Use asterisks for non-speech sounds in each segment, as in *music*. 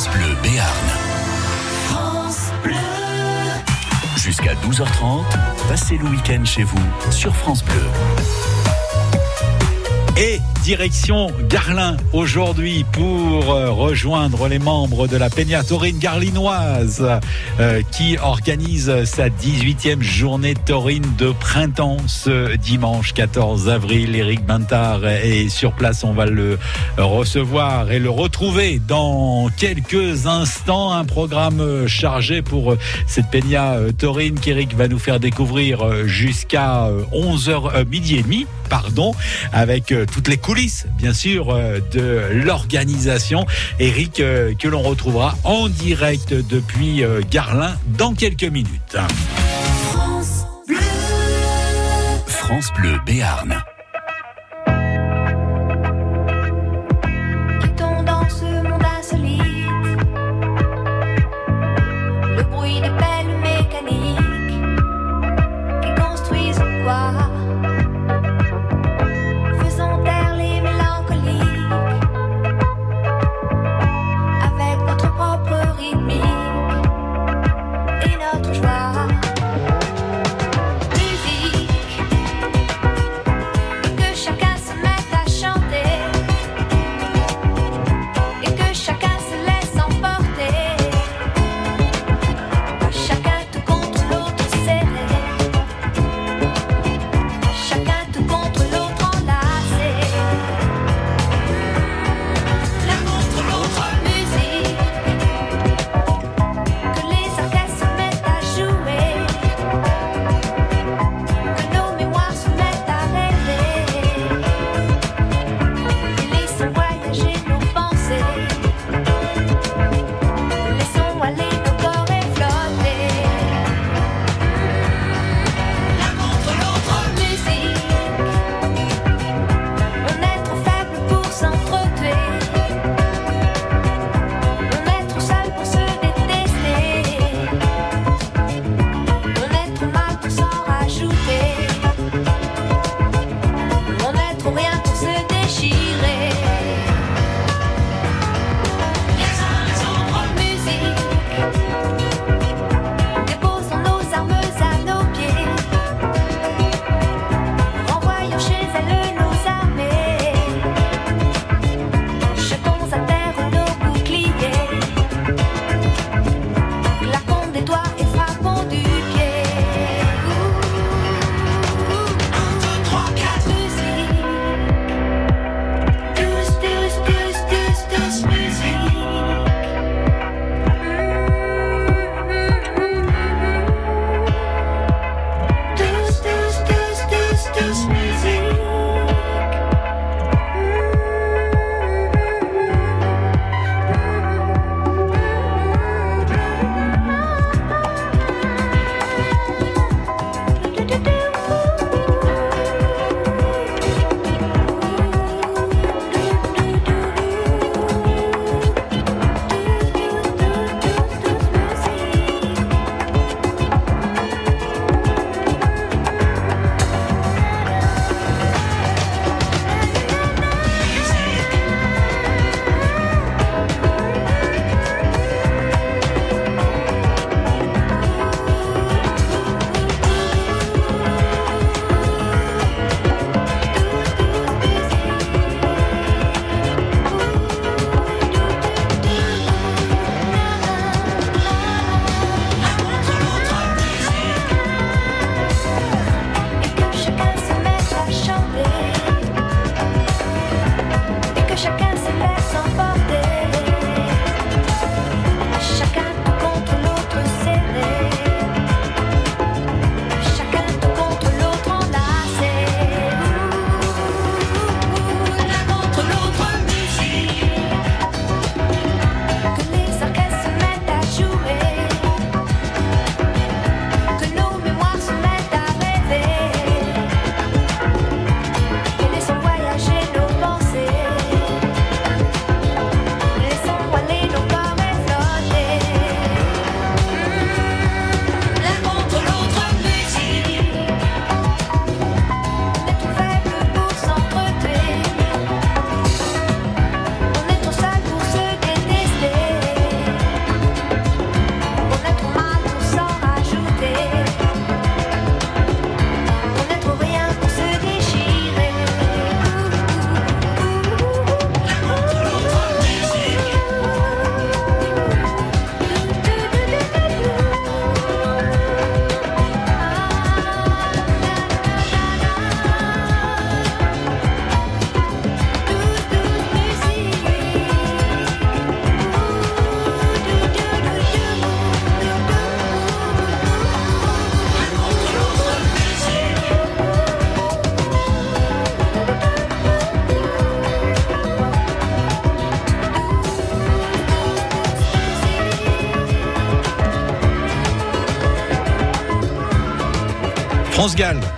France Bleu Béarn. Jusqu'à 12h30, passez le week-end chez vous sur France Bleu. Et direction Garlin aujourd'hui pour euh, rejoindre les membres de la Peña Taurine garlinoise euh, qui organise sa 18e journée taurine de printemps ce dimanche 14 avril. Eric Bintard est sur place, on va le recevoir et le retrouver dans quelques instants. Un programme chargé pour cette Peña taurine qu'Eric va nous faire découvrir jusqu'à 11h midi et demi pardon, avec euh, toutes les coulisses, bien sûr, euh, de l'organisation. Eric, euh, que l'on retrouvera en direct depuis Garlin dans quelques minutes. France Bleu, France Bleu Béarn.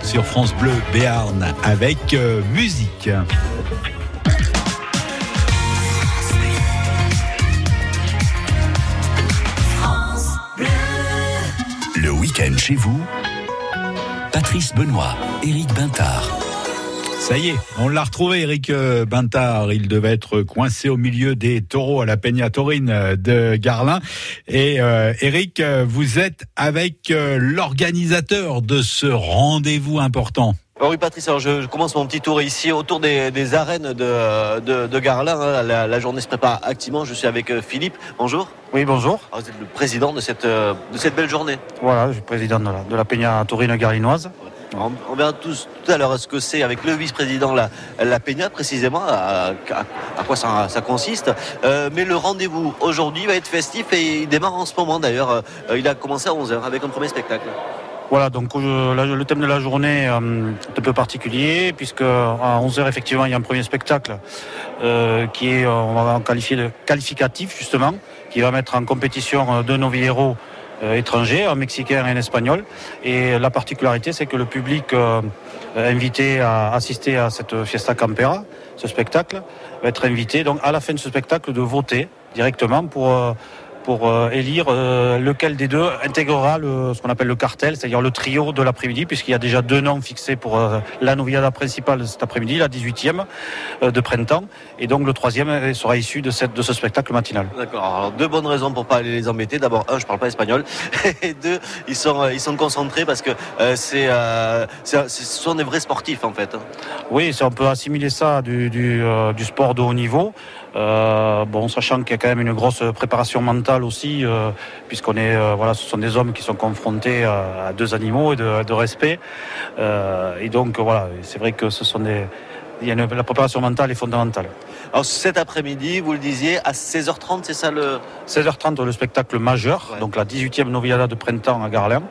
Sur France Bleu Béarn avec euh, musique. Le week-end chez vous, Patrice Benoît, Éric Bintard. Ça y est, on l'a retrouvé, Eric euh, Bintard. Il devait être coincé au milieu des taureaux à la Peña Taurine euh, de Garlin. Et euh, Eric, vous êtes avec euh, l'organisateur de ce rendez-vous important. Oh oui Patrice, alors je, je commence mon petit tour ici autour des, des arènes de, de, de Garlin. hein. La, la journée se prépare activement. Je suis avec euh, Philippe. Bonjour. Oui, bonjour. Alors, vous êtes le président de cette, de cette belle journée. Voilà, je suis président de la, de la Peña Taurine Garlinoise. On, verra tous, tout à l'heure ce que c'est avec le vice-président la, la Peña précisément, à, quoi ça, consiste. Euh, mais le rendez-vous aujourd'hui va être festif et il démarre en ce moment d'ailleurs. Euh, il a commencé à 11h avec un premier spectacle. Voilà, donc euh, le thème de la journée est un peu particulier, puisque à 11h, effectivement, il y a un premier spectacle qui est, on va en qualifier de qualificatif, justement, qui va mettre en compétition deux novilleros euh, étrangers, un mexicain et un espagnol. Et la particularité, c'est que le public euh, invité à assister à cette Fiesta Campera, ce spectacle, va être invité, donc à la fin de ce spectacle, de voter directement pour... pour euh, élire euh, lequel des deux intégrera le, ce qu'on appelle le cartel, c'est-à-dire le trio de l'après-midi, puisqu'il y a déjà deux noms fixés pour euh, la noviada principale cet après-midi, la 18e euh, de printemps, et donc le troisième sera issu de, cette, de ce spectacle matinal. D'accord. Alors deux bonnes raisons pour pas aller les embêter. D'abord, un, je parle pas espagnol, *laughs* et deux, ils sont ils sont concentrés parce que euh, c'est euh, c'est- ce sont des vrais sportifs en fait. hein. Oui, on peut assimiler ça du, du, euh, du sport de haut niveau. Euh, bon, sachant qu'il y a quand même une grosse préparation mentale aussi, euh, puisqu'on est, euh, voilà, ce sont des hommes qui sont confrontés à, à deux animaux et de, de respect. Euh, et donc, voilà, c'est vrai que ce sont des, il y a une- la préparation mentale est fondamentale. Alors cet après-midi, vous le disiez, à 16h30, c'est ça le. 16h30, le spectacle majeur, Ouais. donc la 18e Noviada de printemps à Garlin,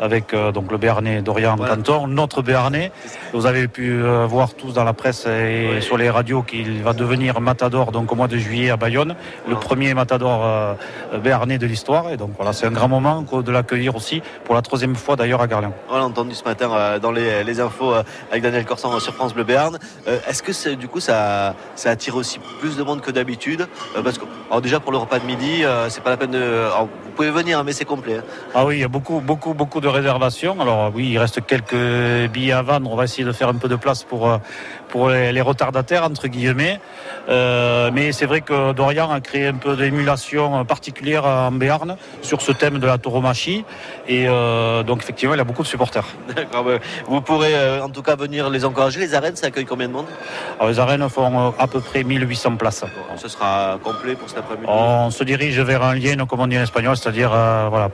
avec euh, donc le Béarnais Dorian Voilà. Cantor, notre Béarnais. Vous avez pu euh, voir tous dans la presse et sur les radios qu'il va devenir Matador donc au mois de juillet à Bayonne, le premier Matador euh, Béarnais de l'histoire. Et donc voilà, c'est un grand moment de l'accueillir aussi pour la troisième fois d'ailleurs à Garlin. On l'a entendu ce matin euh, dans les, les infos avec Daniel Corsan sur France Bleu Béarn. Est-ce que c'est- du coup ça, ça attire aussi plus de monde que d'habitude? Parce que alors déjà pour le repas de midi, c'est pas la peine de. alors, vous pouvez venir, hein, mais c'est complet. hein. Ah oui, il y a beaucoup, beaucoup, beaucoup de réservations. Alors oui, il reste quelques billets à vendre. On va essayer de faire un peu de place pour euh, pour les, les retardataires entre guillemets. Euh, mais c'est vrai que Dorian a créé un peu d'émulation particulière en Béarn sur ce thème de la tauromachie. Et euh, donc effectivement, il a beaucoup de supporters. D'accord. bah, vous pourrez euh, en tout cas venir les encourager. Les arènes, ça accueille combien de monde? Alors, les arènes font à peu près 1800 places. Bon, Ce sera complet pour cet après-midi? On se dirige vers un lien, comme on dit en espagnol, c'est-à-dire voilà,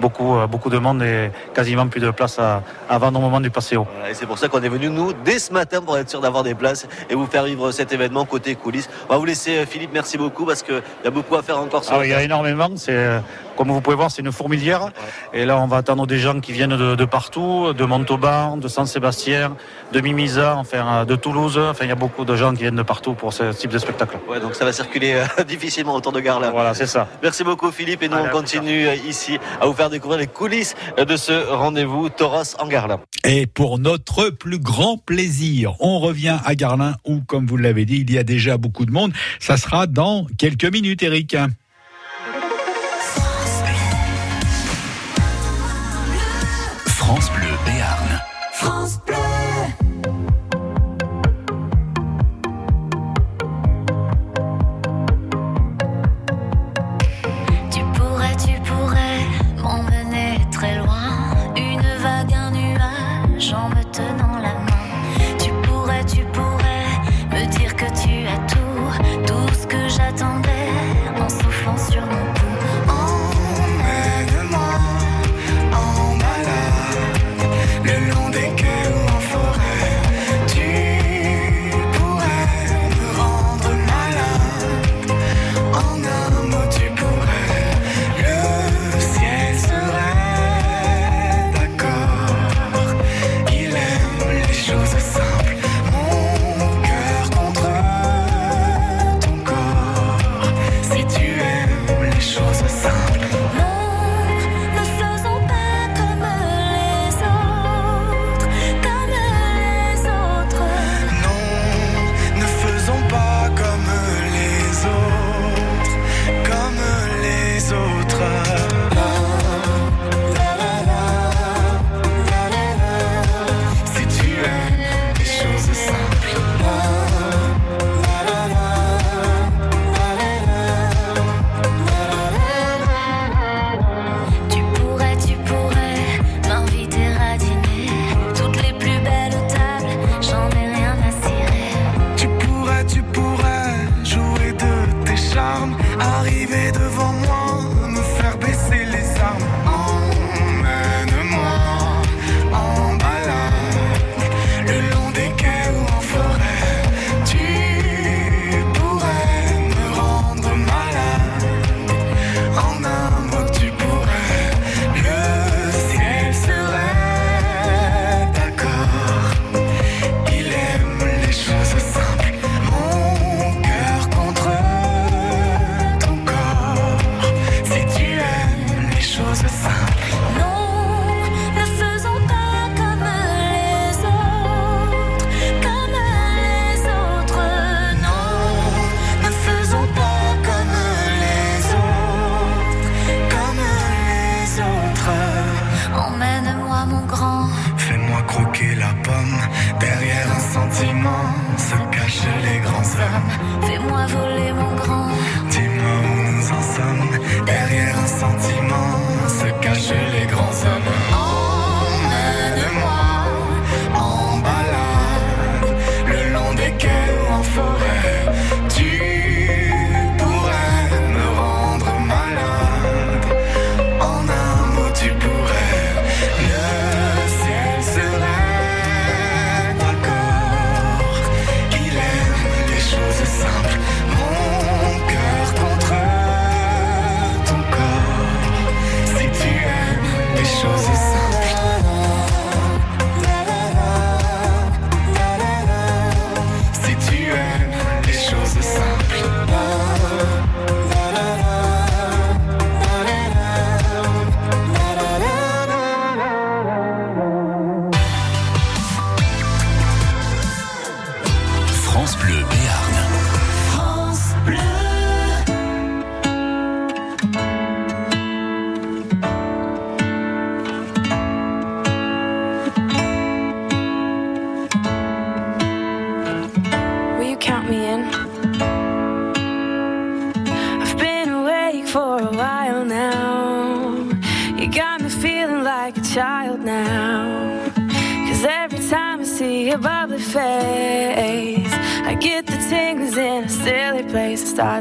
beaucoup, beaucoup de monde et quasiment plus de place à, vendre au moment du passéo. Et c'est pour ça qu'on est venu, nous, dès ce matin, pour être sûr d'avoir des places et vous faire vivre cet événement côté coulisses. On va vous laisser, euh, Philippe, merci beaucoup, parce qu'il y a beaucoup à faire encore. sur Ah il y a énormément. C'est euh, comme vous pouvez voir, c'est une fourmilière. Et là, on va attendre des gens qui viennent de, de partout, de Montauban, de Saint-Sébastien, de Mimisa, enfin de Toulouse. Enfin, il y a beaucoup de gens qui viennent de partout pour ce type de spectacle. Ouais, donc ça va circuler euh, *laughs* difficilement autour de Garlin. Voilà, c'est ça. Merci beaucoup Philippe et nous Allez, on continue euh, ici à vous faire découvrir les coulisses euh, de ce rendez-vous Toros en Garlin. Et pour notre plus grand plaisir, on revient à Garlin où, comme vous l'avez dit, il y a déjà beaucoup de monde. Ça sera dans quelques minutes, Eric. France Bleu Béarn. Tu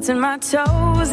in my toes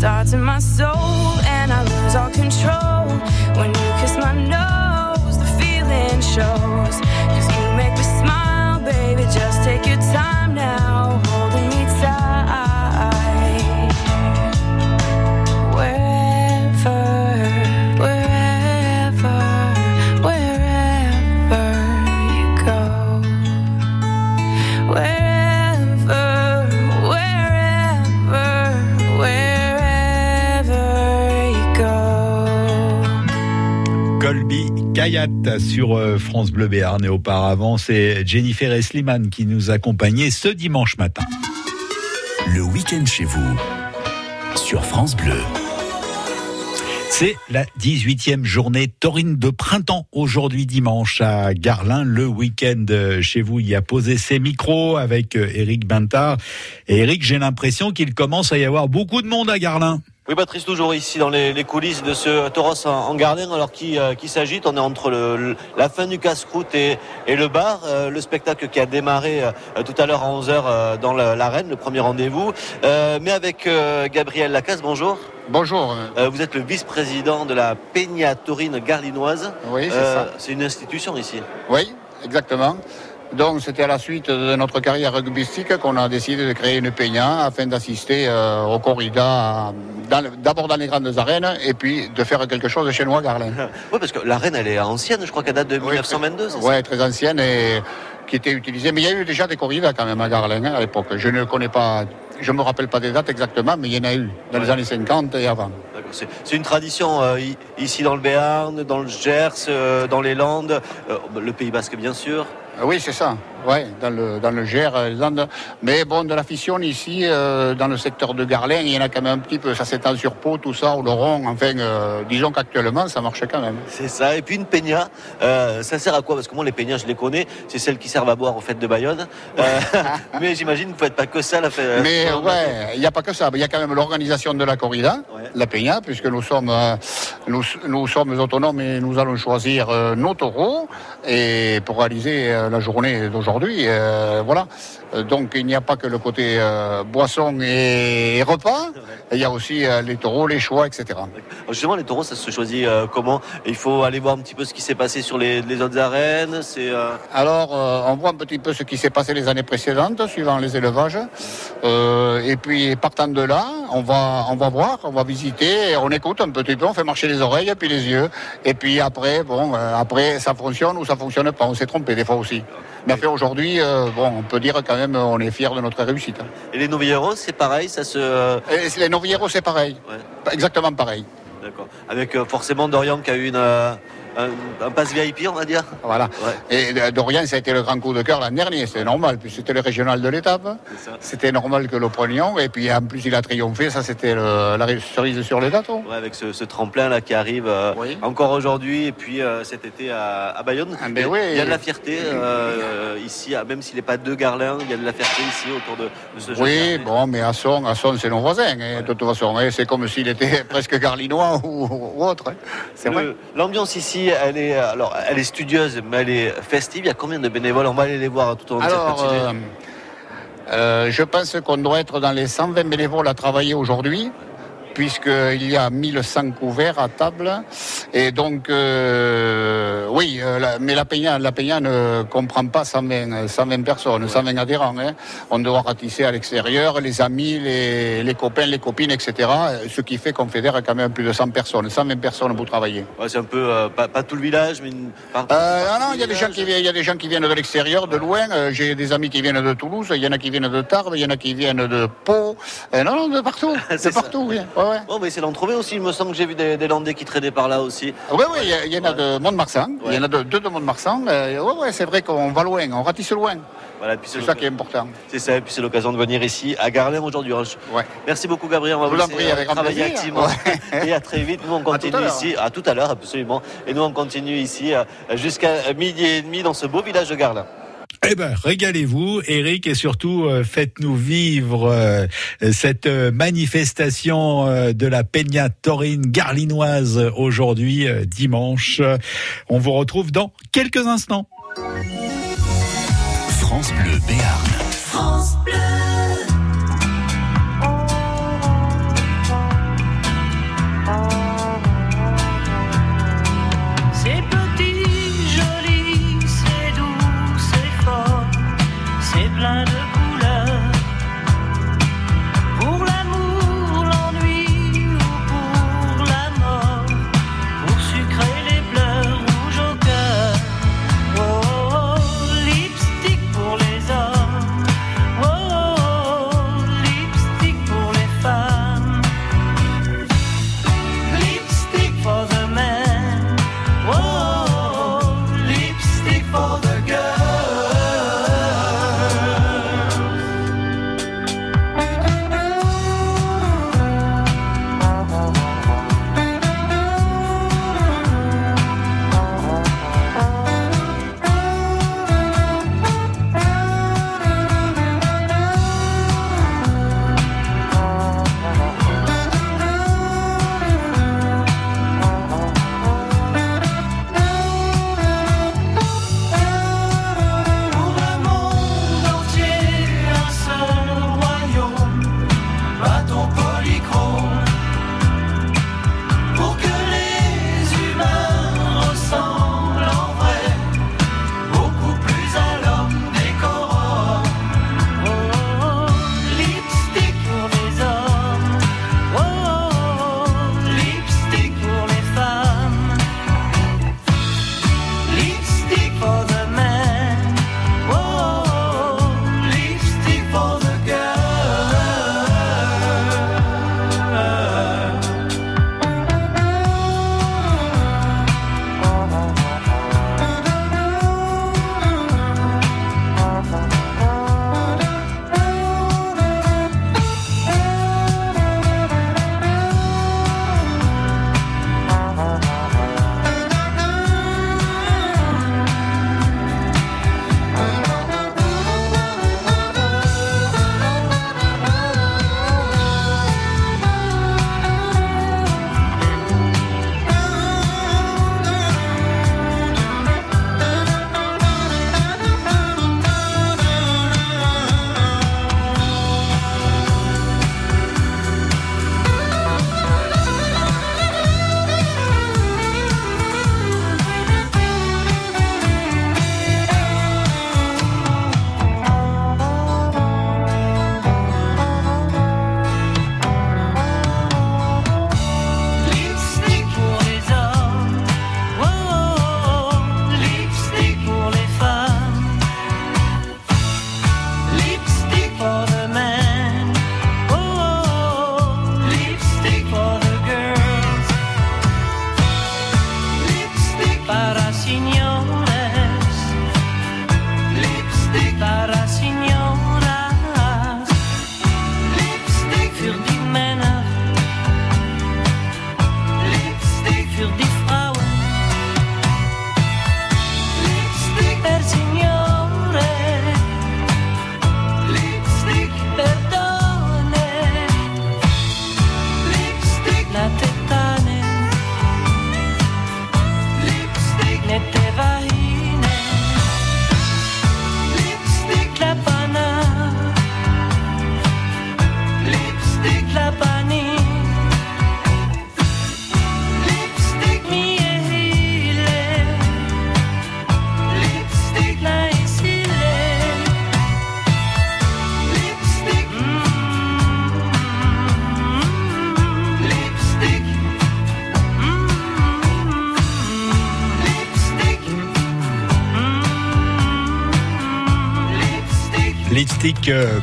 starts in my soul and I lose all control. Sur euh, France Bleu Béarn et auparavant c'est Jennifer Esliman qui nous accompagnait ce dimanche matin. Le week-end chez vous sur France Bleu. C'est la 18e journée taurine de printemps aujourd'hui dimanche à Garlin. Le week-end euh, chez vous, il y a posé ses micros avec euh, Eric Bintard. Et Eric, j'ai l'impression qu'il commence à y avoir beaucoup de monde à Garlin. Oui, Patrice, toujours ici dans les, les coulisses de ce Tauros en, en Gardien, alors qui, euh, qui s'agite? On est entre le, le- la fin du casse-croûte et, et le bar. Euh, le spectacle qui a démarré euh, tout à l'heure à 11h dans la- l'arène, le premier rendez-vous. Mais avec Gabriel Lacasse, bonjour. Bonjour. Vous êtes le vice-président de la Peña Taurine garlinoise. Oui, c'est ça. c'est une institution ici. Oui, exactement. Donc c'était à la suite de notre carrière rugbystique qu'on a décidé de créer une peña afin d'assister euh, au corrida, d'abord dans les grandes arènes et puis de faire quelque chose chez nous à Garlin. *laughs* Oui, parce que l'arène, elle est ancienne. Je crois qu'elle date de 1922. c'est ça Oui, très ancienne et qui était utilisée. Mais il y a eu déjà des corridas quand même à Garlin hein, à l'époque. Je ne connais pas, je me rappelle pas des dates exactement, mais il y en a eu dans les Ouais. années 50 et avant. C'est une tradition euh, ici dans le Béarn, dans le Gers, euh, dans les Landes, euh, le Pays Basque bien sûr. Ah Oui, c'est ça. Ouais, dans le dans le Gers, euh. Mais bon, de la fission ici, euh, dans le secteur de Garlin, il y en a quand même un petit peu. Ça s'étend sur Pau, tout ça, ou le rond. Enfin, euh, disons qu'actuellement, ça marche quand même. C'est ça. Et puis une peña, euh, ça sert à quoi? Parce que moi les peñas, je les connais. C'est celles qui servent à boire aux fêtes de Bayonne. *laughs* Mais j'imagine que vous faites pas que ça. La fête, Mais ouais, il n'y a pas que ça. Il y a quand même l'organisation de la corrida, Ouais. la peña, puisque nous sommes nous, nous sommes autonomes et nous allons choisir nos taureaux et pour réaliser la journée d'aujourd'hui. Euh, voilà. Euh, Donc il n'y a pas que le côté euh, boisson et, et repas. Il y a aussi euh, les taureaux, les choix, etc. Alors, Justement, les taureaux, ça se choisit euh, comment? Il faut aller voir un petit peu ce qui s'est passé sur les, les autres arènes. C'est Alors, on voit un petit peu ce qui s'est passé les années précédentes, suivant les élevages. Et puis, partant de là, on va, on va voir, on va visiter, on écoute un petit peu, on fait marcher les oreilles et puis les yeux. Et puis après, bon, après, ça fonctionne ou ça fonctionne pas. On s'est trompé des fois aussi. Mais enfin, aujourd'hui, bon, on peut dire quand même, on est fiers de notre réussite. et les novilleros, c'est pareil. Ça se euh, Et les novilleros, c'est pareil. Ouais. Exactement pareil. d'accord. Avec euh, forcément Dorian qui a eu une, euh, un, un passe VIP, on va dire. Voilà. Ouais. Et euh, Dorian, ça a été le grand coup de cœur l'an dernier. C'est normal, puis c'était le régional de l'étape. C'était normal que le prenions. Et puis en plus, il a triomphé. Ça, c'était la cerise sur le gâteau. Ouais, avec ce, ce tremplin là qui arrive euh, Oui. encore aujourd'hui et puis euh, cet été à, à Bayonne. Ah, ben il, oui. il y a de la fierté euh, ici, même s'il n'est pas de Garlin, il y a de la fierté ici autour de, de ce jeu. Oui, bon, mais à son, à son, c'est nos voisins. hein, de toute façon, hein. c'est comme s'il était *laughs* presque garlinois ou, ou autre. hein. C'est vrai. L'ambiance ici, elle est, alors, elle est studieuse, mais elle est festive. Il y a combien de bénévoles? On va aller les voir tout au long de cette matinée. euh, euh, je pense qu'on doit être dans les 120 bénévoles à travailler aujourd'hui, puisqu'il y a 1100 couverts à table. Et donc, euh, oui, euh, la- mais la Peña, la Peña ne comprend pas 120, euh, 120 personnes, 120 adhérents. hein. On doit ratisser à l'extérieur les amis, les, les copains, les copines, etc. Ce qui fait qu'on fédère quand même plus de 100 personnes, 120 personnes pour travailler. Ouais, c'est un peu, euh, pas, pas tout le village, mais une Euh, par- non, non, il y a des gens qui viennent, il y a des gens qui viennent de l'extérieur, de loin. J'ai des amis qui viennent de Toulouse, il y en a qui viennent de Tarbes, il y en a qui viennent de Pau. Non, non, de partout, *laughs* C'est de partout, oui. Ouais, ouais. Bon, mais c'est d'en trouver aussi. Il me semble que j'ai vu des, des Landais qui traînaient par là aussi. Oui, oui, il y en a de Mont-de-Marsan, il y en a de, deux de Mont-de-Marsan. Euh, ouais, ouais, c'est vrai qu'on va loin, on ratisse loin. Voilà, et puis C'est ça qui est important. C'est ça, et puis c'est l'occasion de venir ici à Garlin aujourd'hui. Ouais. Merci beaucoup Gabriel, on va vous laisser, avec travailler activement. Ouais. Et à très vite, nous on à continue ici, à tout à l'heure absolument. Et nous on continue ici euh, jusqu'à midi et demi dans ce beau village de Garlin. Eh ben, régalez-vous, Eric, et surtout euh, faites-nous vivre euh, cette euh, manifestation euh, de la Peña Taurine garlinoise aujourd'hui, euh, dimanche. On vous retrouve dans quelques instants. France Bleu Béarn. C'est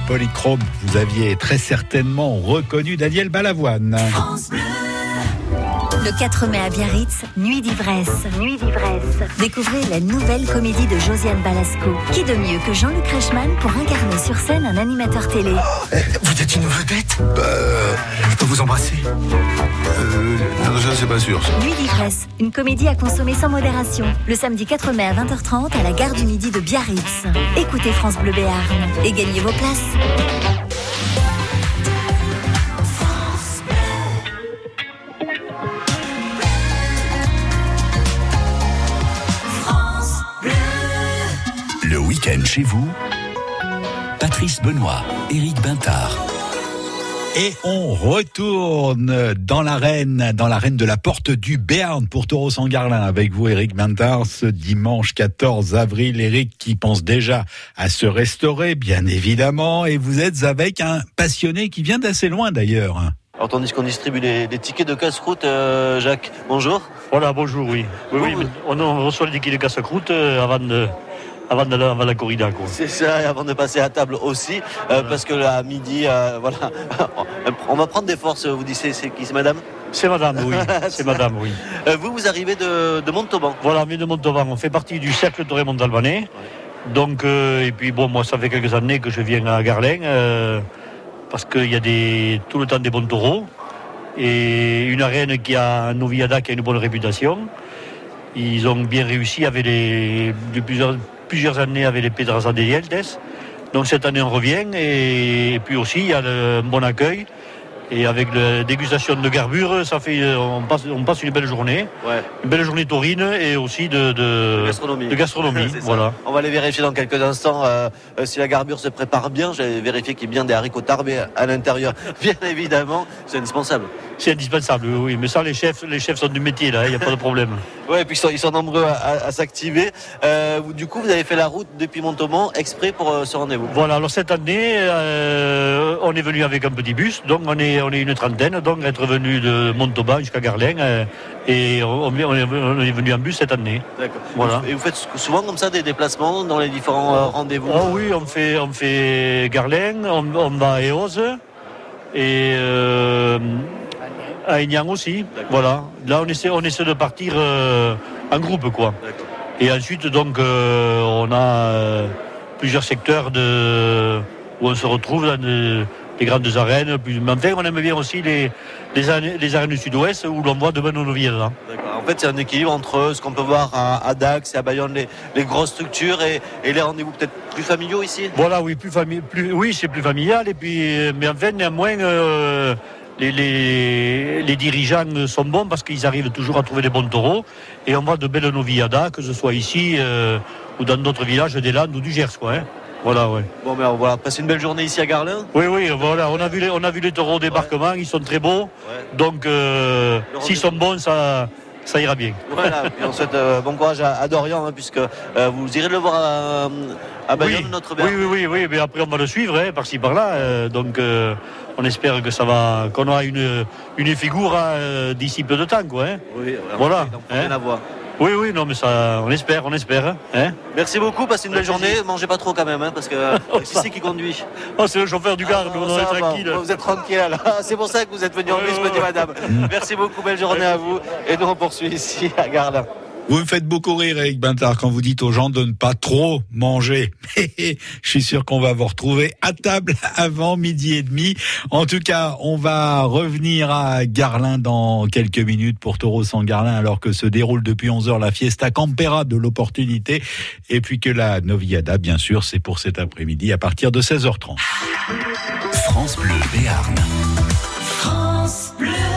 polychrome. Vous aviez très certainement reconnu Daniel Balavoine. Le 4 mai à Biarritz, Nuit d'ivresse. Nuit d'ivresse. Découvrez la nouvelle comédie de Josiane Balasco. Qui de mieux que Jean-Luc Reichmann pour incarner sur scène un animateur télé? Vous êtes une vedette Bah, je peux vous embrasser Euh, non, ça c'est pas sûr. ça. Nuit d'ivresse, une comédie à consommer sans modération. Le samedi 4 mai à 20h30 à la gare du Midi de Biarritz. Écoutez France Bleu Béarn et gagnez vos places. Chez vous, Patrice Benoît, Éric Bintard. Et on retourne dans l'arène, dans l'arène de la porte du Béarn pour Taureau Sangarlin avec vous, Éric Bintard, ce dimanche 14 avril. Éric qui pense déjà à se restaurer, bien évidemment, et vous êtes avec un passionné qui vient d'assez loin d'ailleurs. Alors tandis qu'on distribue les, les tickets de casse-croûte, euh, Jacques, bonjour. Voilà, bonjour, oui. Oui, oui, on reçoit les tickets de casse-croûte euh, avant de, avant de la, avant la corrida, quoi. C'est ça, et avant de passer à table aussi, euh, parce que là, à midi, euh, voilà, *laughs* on va prendre des forces, vous dites, c'est qui, c'est madame? C'est madame, oui. *laughs* C'est madame, oui. Euh, Vous, vous arrivez de, de Montauban. Voilà, mais de Montauban, on fait partie du cercle de Raymond d'Albanais. Donc, euh, et puis bon, moi, ça fait quelques années que je viens à Garlin, euh, parce qu'il y a des, tout le temps des bons taureaux, et une arène qui a un Noviada qui a une bonne réputation. Ils ont bien réussi avec les, depuis plusieurs, plusieurs années avec les Pedraza de Yeltes. Donc cette année, on revient, et, puis aussi, il y a le, un bon accueil. Et avec la dégustation de garbure, ça fait, on passe, on passe une belle journée Ouais, une belle journée taurine et aussi de, de, gastronomie. de *laughs* voilà. On va aller vérifier dans quelques instants euh, euh, si la garbure se prépare bien. J'ai vérifié qu'il y a bien des haricots tarbés à l'intérieur. *laughs* Bien évidemment, c'est indispensable. C'est indispensable, oui, oui. Mais ça, les chefs, les chefs sont du métier, là, il n'y a pas de problème. *laughs* Ouais, et puis ils sont, ils sont nombreux à, à- à s'activer. Euh, du coup, vous avez fait la route depuis Montauban exprès pour euh, ce rendez-vous. Voilà, alors cette année, euh, on est venu avec un petit bus, donc on est, on est une trentaine, donc être venu de Montauban jusqu'à Garlin, euh, et on, est, venu en bus cette année. D'accord. Voilà. Et vous faites souvent comme ça des déplacements dans les différents euh, rendez-vous? Oh oui, on fait, on fait Garlin, on, on va à Eose, et euh, à Aignan aussi. Voilà, là on essaie, on essaie de partir euh, en groupe, quoi. Et ensuite, donc, euh, on a plusieurs secteurs de, où on se retrouve dans de- des grandes arènes. Enfin, on aime bien aussi les, les, arènes, les arènes du sud-ouest où l'on voit de. Là. D'accord. En fait, c'est un équilibre entre ce qu'on peut voir à, à Dax et à Bayonne, les, les grosses structures, et, et les rendez-vous peut-être plus familiaux ici. Voilà, oui, plus oui, c'est plus familial. Et puis, euh, mais enfin, néanmoins, euh, les, les, les dirigeants sont bons parce qu'ils arrivent toujours à trouver des bons taureaux. Et on voit de belles noviadas, que ce soit ici euh, ou dans d'autres villages des Landes ou du Gers, quoi. hein. Voilà, ouais. Bon, mais on va passer une belle journée ici à Garlin. Oui, oui, voilà, on a vu les, on a vu les taureaux au débarquement, ils sont très beaux. Ouais. Donc, euh, s'ils sont bons, ça, ça ira bien. Voilà, *laughs* et on souhaite euh, bon courage à, à Dorian, hein, puisque euh, vous irez le voir à, à Bayonne, oui, notre oui, Berne. oui, oui, oui, mais après on va le suivre, hein, par-ci par-là. euh, donc, on espère que ça va, qu'on aura une, une figure euh, d'ici peu de temps, quoi. hein. Oui, Voilà, donc, on hein. Oui, oui, non, mais ça, on espère, on espère. Hein. Merci beaucoup, passez une belle journée. Mangez pas trop quand même, hein, parce que euh, *laughs* qui c'est qui conduit Oh, c'est le chauffeur du Ah, on ça est va, tranquille. Vous êtes tranquille. alors. C'est pour ça que vous êtes venu en bus, madame. Merci beaucoup, belle journée à vous. Et nous, on poursuit ici à Garlin. Vous me faites beaucoup rire, Eric Bintard, quand vous dites aux gens de ne pas trop manger. *laughs* Je suis sûr qu'on va vous retrouver à table avant midi et demi. En tout cas, on va revenir à Garlin dans quelques minutes pour Taureau sans Garlin, alors que se déroule depuis 11 heures la fiesta Campera de l'opportunité. Et puis que la Noviada, bien sûr, c'est pour cet après-midi à partir de 16h30. France Bleu Béarn. France Bleu.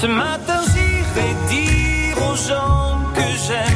Ce matin j'irai dire aux gens que j'aime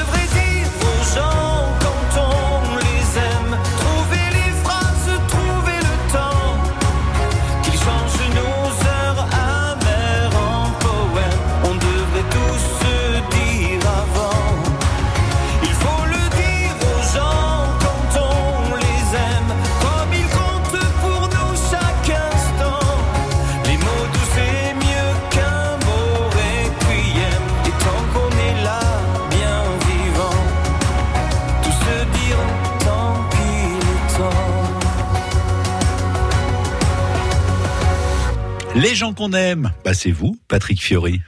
Les gens qu'on aime, bah c'est vous, Patrick Fiori.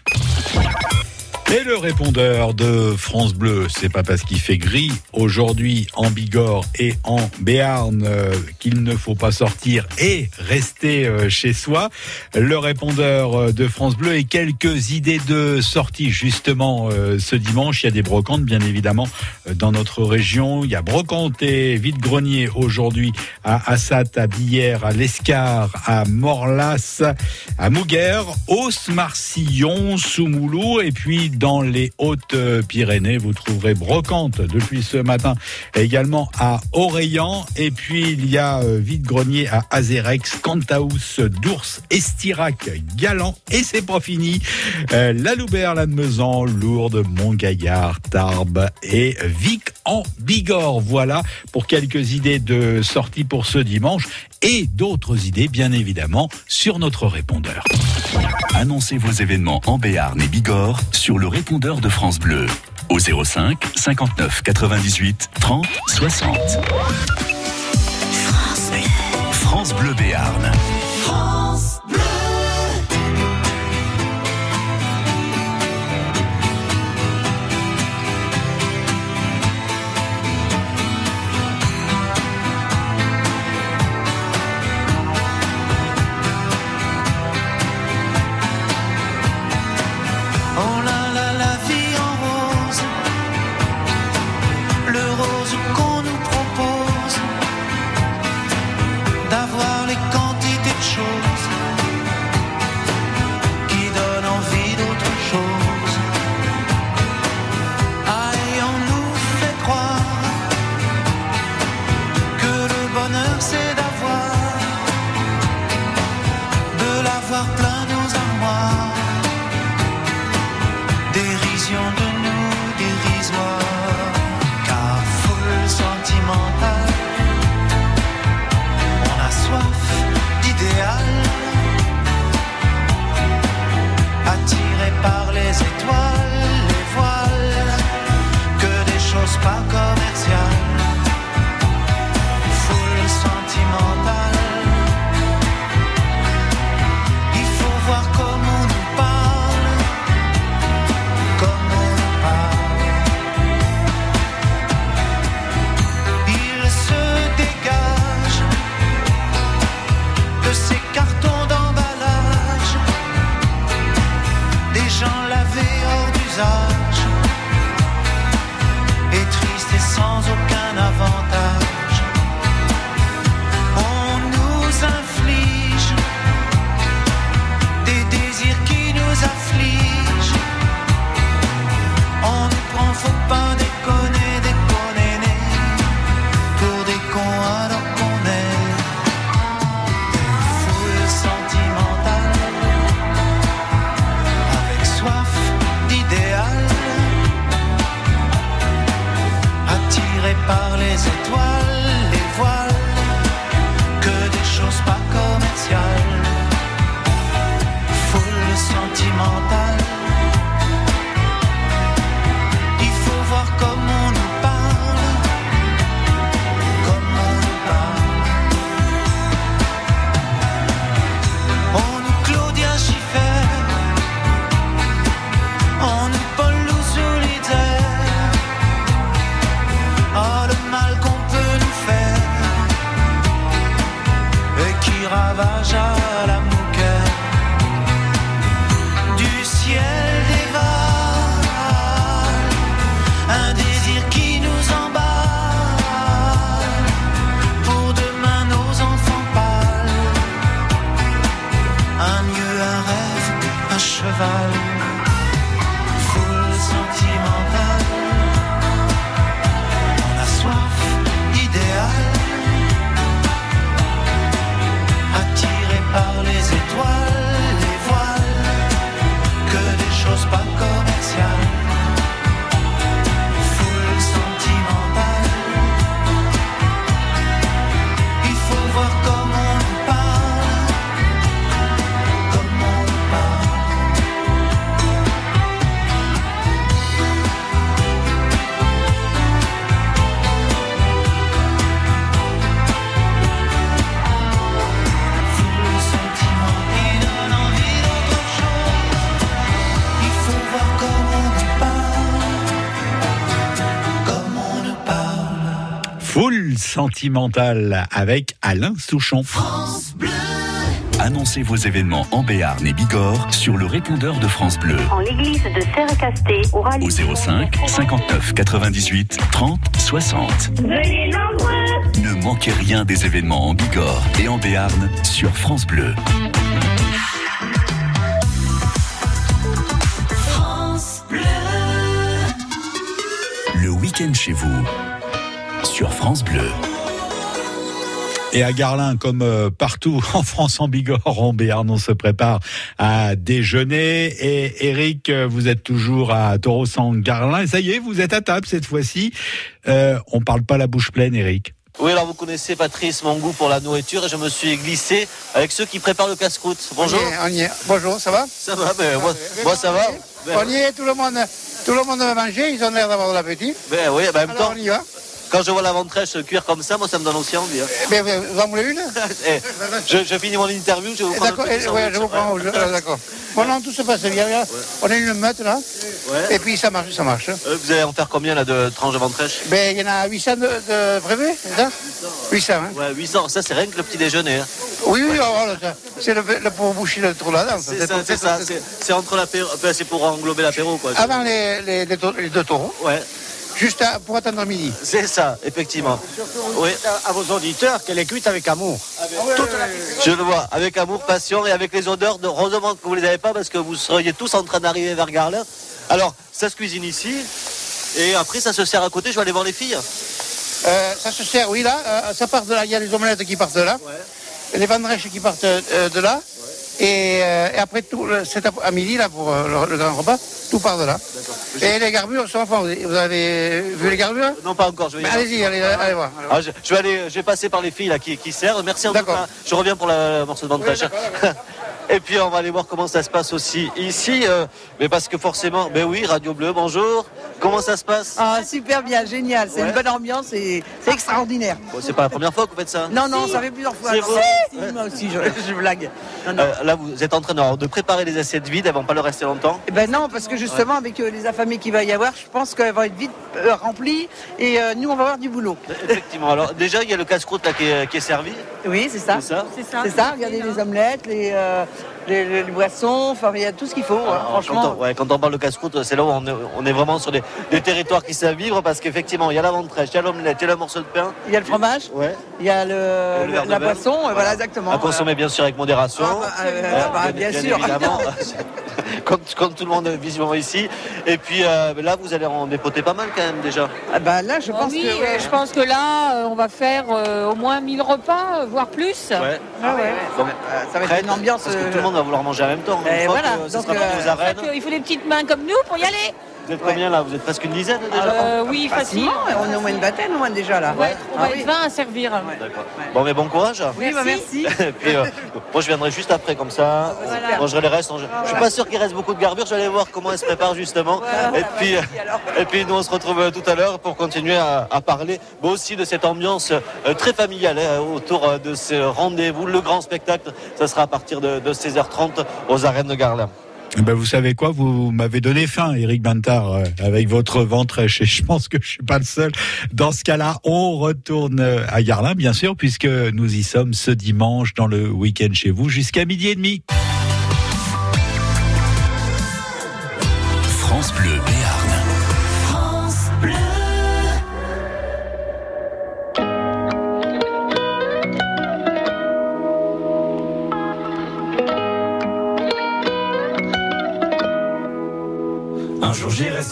Le répondeur de France Bleu, c'est pas parce qu'il fait gris aujourd'hui en Bigorre et en Béarn euh, qu'il ne faut pas sortir et rester euh, chez soi. Le répondeur euh, de France Bleu et quelques idées de sortie justement ce dimanche. Il y a des brocantes bien évidemment dans notre région. Il y a brocante et vide-grenier aujourd'hui à Assat, à Billère, à l'Escar, à Morlas, à Mouguer, Hausse, Marcillon, Soumoulou et puis dans les Hautes-Pyrénées, vous trouverez brocante depuis ce matin également à Oreillan et puis il y a euh, vide-grenier à Azérex, Cantaous, Dours, Estirac, Galant et c'est pas fini. Euh, la Loubert, la Lourdes, Montgaillard, Tarbes et Vic en Bigorre. Voilà pour quelques idées de sortie pour ce dimanche et d'autres idées bien évidemment sur notre répondeur. Annoncez vos événements en Béarn et Bigorre sur le répondeur de France Bleu au 05 59 98 30 60. France Bleu Béarn. Full sentimental avec Alain Souchon. Annoncez vos événements en Béarn et Bigorre sur le répondeur de France Bleu En l'église de Serre-Casté, aura au 05 59 98 30 60. Venez nombreux Ne manquez rien des événements en Bigorre et en Béarn sur France Bleu. Le week-end chez vous sur France Bleu. Et à Garlin, comme euh, partout *laughs* en France, en Bigorre, en Béarn, on se prépare à déjeuner. Et Eric, euh, vous êtes toujours à Torosan Garlin. Et ça y est, vous êtes à table cette fois-ci. Euh, on parle pas la bouche pleine, Eric. Oui, alors vous connaissez Patrice, mon goût pour la nourriture, et je me suis glissé avec ceux qui préparent le casse-croûte. Bonjour. On y est, on y est. Bonjour, ça va? Ça va, ben, moi, moi, ça va. Ben, On y est, tout le monde, tout le monde va manger, ils ont l'air d'avoir de l'appétit. ben oui, ben, en même Alors temps, on y va. Quand je vois la ventrèche cuire comme ça, moi ça me donne aussi envie. hein. Eh vous en voulez une *laughs* Eh, je, je finis mon interview, je vais vous prendre D'accord, un petit eh, ouais, je vous prends. euh, D'accord. Bon, non, tout se passe bien. On a une meute là, Ouais. et puis ça marche, ça marche. Euh, vous allez en faire combien là de tranches de ventrèche? Ben, il y en a 800 de, de prévus, c'est ça? 800, hein Ouais, 800, ça c'est rien que le petit déjeuner. hein. Oui, oui, oh, c'est le, le pour boucher le trou là-dedans. C'est ça, c'est ça. C'est entre l'apéro, c'est pour englober l'apéro quoi. Avant les, les, les deux taureaux, Ouais, juste à- pour attendre midi. c'est ça, effectivement. Oui, À vos auditeurs qu'elle est cuite avec amour. je le vois, avec amour, passion et avec les odeurs. De... Heureusement que vous les avez pas parce que vous seriez tous en train d'arriver vers Garlin. Alors, ça se cuisine ici. Et après, ça se sert à côté. Je vais aller voir les filles. Euh, ça se sert, oui, là. euh, ça part de là. Il y a les omelettes qui partent de là. Les vendrèches qui partent euh, de là. Et, euh, et après, tout, ap- à midi, là, pour euh, le, le grand repas, tout part de là. Et les garbures sont enfin. Vous avez vu les garbures Non, pas encore. Je vais y Mais aller. Allez-y, allez, allez voir. allez voir. Ah, je, je vais aller, je vais passer par les filles là qui, qui servent. Merci en tout cas. Je reviens pour la, la morceau de ventrèche. *laughs* Et puis on va aller voir comment ça se passe aussi ici. euh, mais parce que forcément, ben oui, Radio Bleu, bonjour. Comment ça se passe? Ah, super bien, génial. C'est Ouais. une bonne ambiance et c'est extraordinaire. Bon, C'est pas la première fois que vous faites ça. Non, non, ça fait plusieurs fois. Vous si, Ouais. Moi aussi, je, je blague. Non, non. Euh, là, vous êtes en train de, de préparer les assiettes vides. Elles vont pas le rester longtemps. Eh Ben non, parce que justement, avec euh, les affamés qu'il va y avoir, je pense qu'elles vont être vite euh, remplies et euh, nous, on va avoir du boulot. Effectivement. Alors déjà, il y a le casse-croûte là qui est, qui est servi. Oui, c'est ça. C'est ça C'est ça. regardez les omelettes, les, euh, les, les- les boissons, enfin, il y a tout ce qu'il faut. hein, Alors, franchement. Quand on, ouais, quand on parle de casse-croûte, c'est là où on est, on est vraiment sur des, des territoires qui savent vivre parce qu'effectivement, il y a la ventrèche, il y a l'omelette, il y a le morceau de pain. Il y a le fromage, Ouais. il y a le, la boisson, voilà, exactement. À consommer bien sûr avec modération. Ah, bah, euh, Euh, bah, bien sûr. évidemment. *laughs* *laughs* comme, comme tout le monde visiblement ici. Et puis euh, là, vous allez en dépoter pas mal quand même déjà. Ah bah, là, je Ah pense oui, que. je pense que là, euh, on va faire euh, au moins 1000 repas, voire plus. Ouais. Ah ouais, Donc, ça va être une ambiance. Parce que tout le monde va vouloir manger en même temps. et fois voilà, donc, aux arènes. Il faut des petites mains comme nous pour y aller. Vous êtes combien là? Vous êtes presque une dizaine déjà? Euh, oui, facile. Facilement, on est au moins une vingtaine, au moins déjà là. Ouais, on va Ah être oui. 20 à servir. D'accord. Bon, mais bon courage. Oui, bah merci. *laughs* Et puis, euh, moi, je viendrai juste après, comme ça. Voilà. Je mangerai les restes. Je je suis pas sûr qu'il reste beaucoup de garbure. Je vais aller voir comment elle se prépare, justement. Voilà, et, puis, euh, et puis, nous, on se retrouve tout à l'heure pour continuer à, à parler bon, aussi de cette ambiance très familiale hein, autour de ce rendez-vous. Le grand spectacle, ça sera à partir de, de 16h30 aux arènes de Garlin. Eh Ben vous savez quoi, vous m'avez donné faim, Eric Bantard, euh, avec votre ventre et je pense que je suis pas le seul. Dans ce cas-là, on retourne euh, à Garlin, bien sûr, puisque nous y sommes ce dimanche dans le week-end chez vous jusqu'à midi et demi.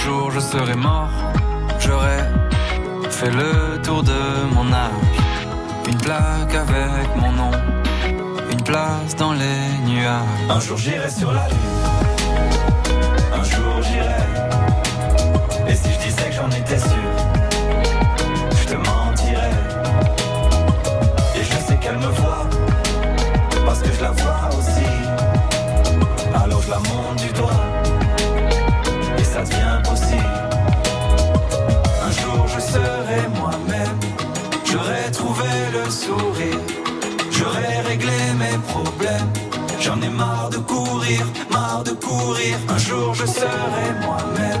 Un jour je serai mort, j'aurai fait le tour de mon âge. Une plaque avec mon nom, une place dans les nuages. Un jour j'irai sur la lune, un jour j'irai. Et si je disais que j'en étais sûr, je te mentirais. Et je sais qu'elle me courir, marre de courir. Un jour je serai moi-même,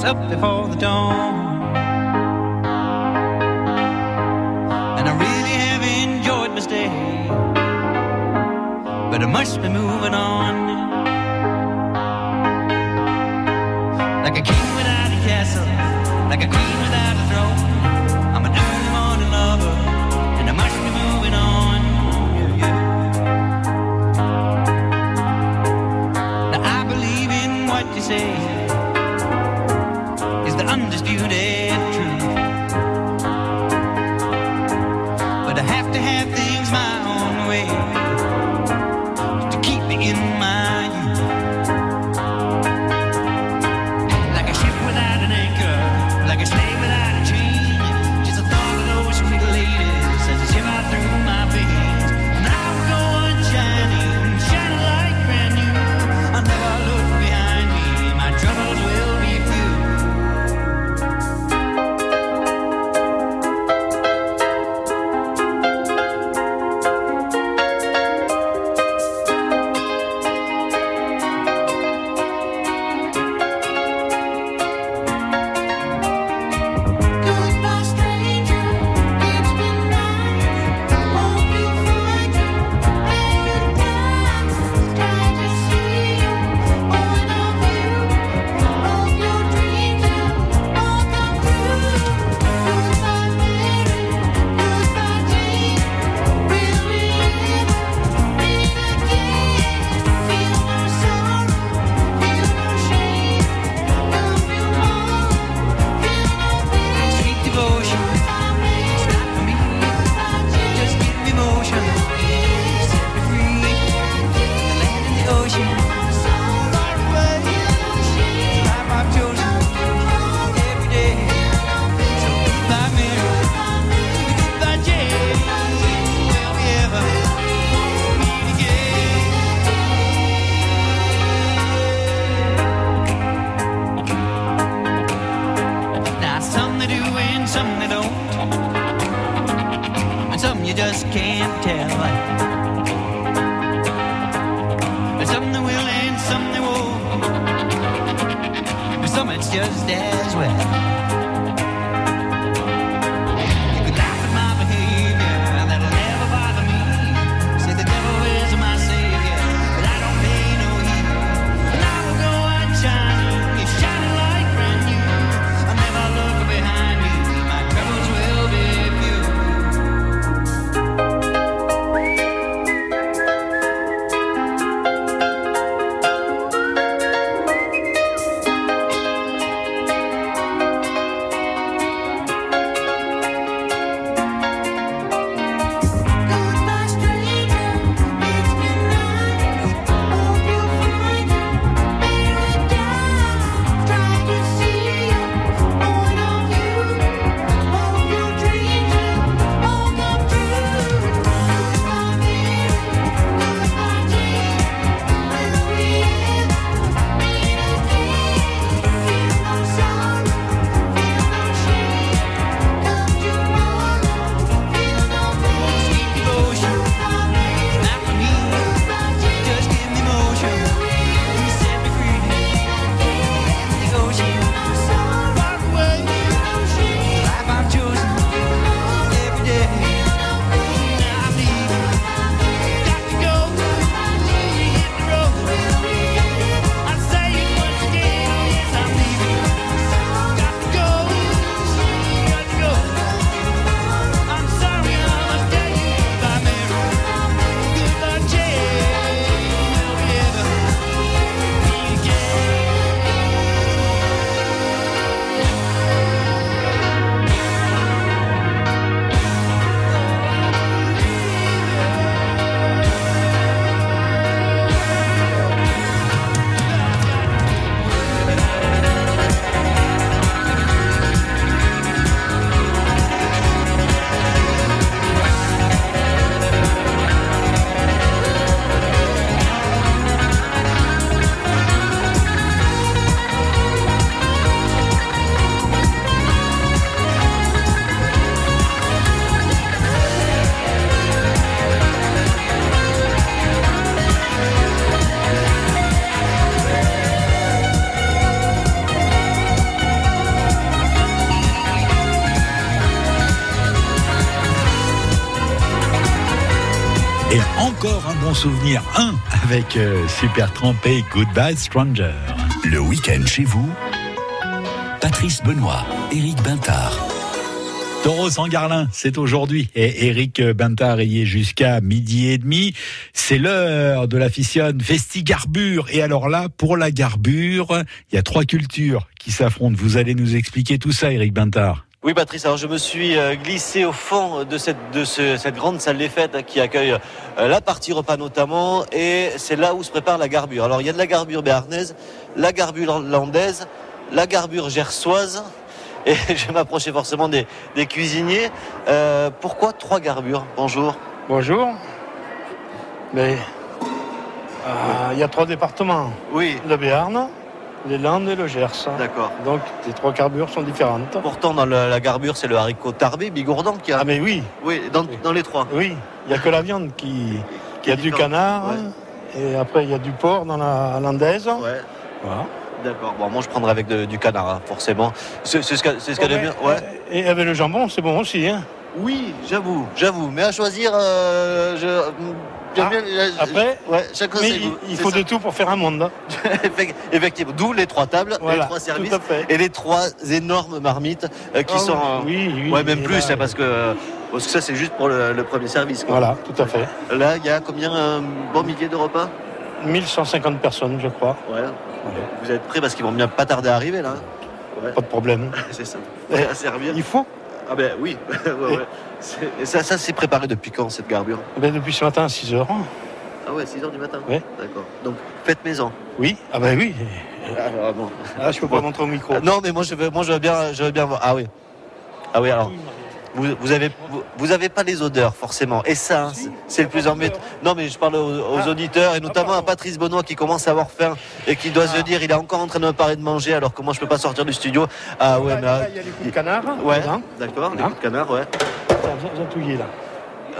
Was up before the dawn. And I really have enjoyed my stay. But I must be moving on. Encore un bon souvenir, un avec euh, Super Trampé Goodbye Stranger. Le week-end chez vous, Patrice Benoît, Éric Bintard. Taureau sans Garlin, c'est aujourd'hui. Et Eric Bintard y est jusqu'à midi et demi. C'est l'heure de la fissionne Festi-Garbure. Et alors là, pour la garbure, il y a trois cultures qui s'affrontent. Vous allez nous expliquer tout ça, Eric Bintard. Oui, Patrice. Alors, je me suis euh, glissé au fond de cette de ce- cette grande salle des fêtes hein, qui accueille euh, la partie repas notamment, et c'est là où se prépare la garbure. Alors, il y a de la garbure béarnaise, la garbure landaise, la garbure gersoise. *laughs* Et je vais m'approcher forcément des, des cuisiniers. Euh, pourquoi trois garbures? Bonjour. Bonjour. Mais euh, il y a trois départements. Oui. Le Béarn, les Landes et le Gers. D'accord. Donc les trois carbures sont différentes. Pourtant, dans le- la garbure, c'est le haricot tarbé, bigourdan qui a. Ah mais oui. Oui, dans, dans les trois. Oui. Il n'y a que la viande qui. Il y a du canard. Et après il y a du porc dans la landaise. Ouais. Voilà. D'accord. Bon, moi, je prendrai avec de- du canard, hein, forcément. C'est ce de Ouais, bien. Ouais. Et avec le jambon, c'est bon aussi. Hein. Oui, j'avoue, j'avoue. Mais à choisir, euh, je. Bien- euh, Après, ouais, chacun mais il, goûts, il c'est faut ça. de tout pour faire un monde. hein. *laughs* Effect- Effectivement, d'où les trois tables, Voilà, les trois services et les trois énormes marmites euh, qui Ah sont. oui, euh, oui, oui, ouais, même plus, là, hein, parce que, euh, parce que ça, c'est juste pour le, le premier service. quoi. Voilà, tout à fait. Là, il y a combien Un bon millier de repas? 1150 personnes, je crois. Ouais. Vous êtes prêts parce qu'ils vont bien pas tarder à arriver, là Ouais. Pas de problème. *laughs* C'est ça. À servir. Il faut. Ah ben oui. *laughs* Ouais, ouais. C'est- et ça, ça c'est préparé depuis quand, cette garbure? Ben, depuis ce matin à 6 heures. Ah ouais, 6h du matin? Ouais. D'accord. Donc, faites maison. Oui, ah ben oui. Ah, bon. Ah, je peux pas montrer au micro. Ah, Non, mais moi je veux, moi je veux bien, je veux bien voir. Ah oui. Ah oui, alors. Vous, vous avez, vous, vous avez pas les odeurs forcément. Et ça, hein, c'est- le plus embêtant. Non, mais je parle aux, aux auditeurs et notamment à Patrice Benoît qui commence à avoir faim et qui doit se dire, il est encore en train de me parler de manger alors que moi je peux pas sortir du studio. Ah ouais, mais Là, il y a les coups de canard. ouais, dedans. d'accord, les Là. coups de canard, ouais. J'ai- là.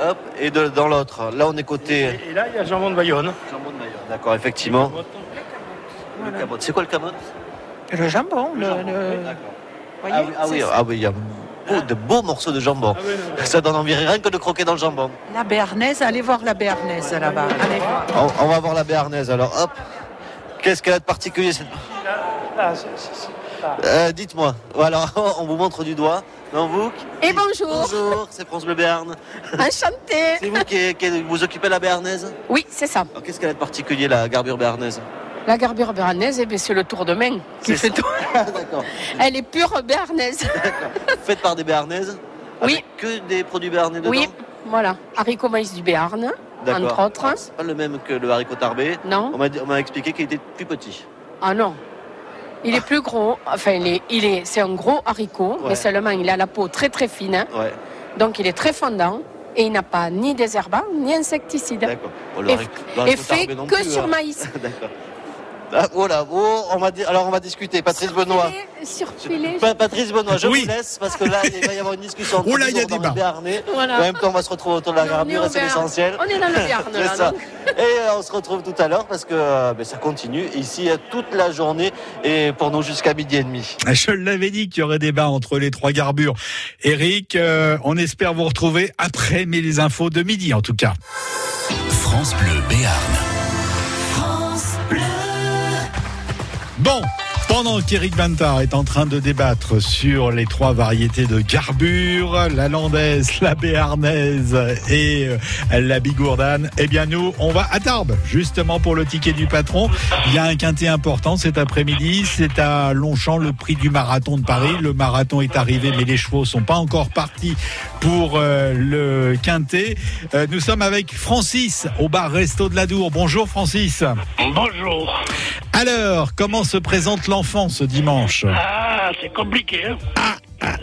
Hop, et de- dans l'autre, là on est côté. Et là, il y a le jambon de Bayonne. Jambon de Mayonnaise. D'accord, effectivement. C'est quoi le camote? Le jambon, le. le- voyez, Ah oui, ah oui, ah oui, il y a beau- de beaux morceaux de jambon. Ça donne envie rien que de croquer dans le jambon. La béarnaise, allez voir la béarnaise là-bas. Allez voir. On, on va voir la béarnaise alors. Hop. Qu'est-ce qu'elle a de particulier cette... C'est- là. Euh, Dites-moi. Voilà, *laughs* on vous montre du doigt. Non, vous Et bonjour. Bonjour, c'est France Bleu Béarn. Enchantée. C'est vous qui, qui- vous occupez la béarnaise? Oui, c'est ça. Alors, Qu'est-ce qu'elle a de particulier, la garbure béarnaise? La garbure béarnaise, eh c'est le tour de main qui fait tout. *laughs* Elle est pure béarnaise. Faite par des béarnaises Oui. Que des produits béarnais dedans Oui, voilà. Haricot maïs du Béarn, entre autres. C'est pas le même que le haricot tarbé. Non. On m'a expliqué qu'il était plus petit. Ah non. Il est plus gros. Enfin, il est, il est, c'est un gros haricot, Ouais. mais seulement il a la peau très très fine. hein. Ouais, Donc il est très fondant et il n'a pas ni désherbant ni insecticide. d'accord. Bon, Et, et fait que sur hein. maïs. *laughs* D'accord. Ah, voilà, oh, on va alors on va discuter. Patrice Benoît. Surfilé. Pa- Patrice Benoît, je Oui. vous laisse parce que là, il va y avoir une discussion entre Oh là, il y a dans débat. le Béarnais. Voilà. En même temps, on va se retrouver autour de la et c'est l'essentiel. On est dans le *laughs* Béarn, là, ça. Et euh, on se retrouve tout à l'heure parce que euh, ben, ça continue ici euh, toute la journée et pour nous jusqu'à midi et demi. *laughs* Je l'avais dit qu'il y aurait débat entre les trois garbures. Eric, euh, on espère vous retrouver après, mais les infos de midi en tout cas. France Bleu Béarn. Pendant qu'Éric Bantard est en train de débattre sur les trois variétés de garbure, la landaise, la béarnaise et euh, la bigourdane, eh bien nous, on va à Tarbes, justement pour le ticket du patron. Il y a un quintet important cet après-midi, c'est à Longchamp, le prix du marathon de Paris. Le marathon est arrivé, mais les chevaux sont pas encore partis pour euh, le quintet. Euh, nous sommes avec Francis au bar Resto de la Dour. Bonjour Francis. Bonjour. Alors, comment se présente l'enfant ce dimanche Ah, c'est compliqué. hein.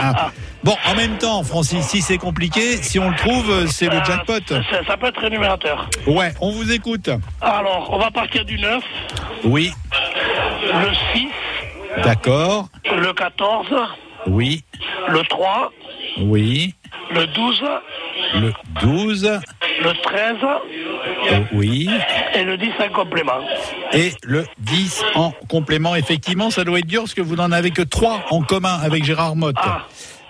Ah. Bon, en même temps, Francis, si c'est compliqué, si on le trouve, c'est le Ah, jackpot. Ça, ça peut être rémunérateur. Ouais, on vous écoute. Alors, on va partir du 9, Oui, le 6, d'accord. le 14, Oui, le 3, oui. le 12, Le 12, le 13 euh, oui. et le 10 en complément. Et le 10 en complément. Effectivement, ça doit être dur parce que vous n'en avez que 3 en commun avec Gérard Motte. Ah.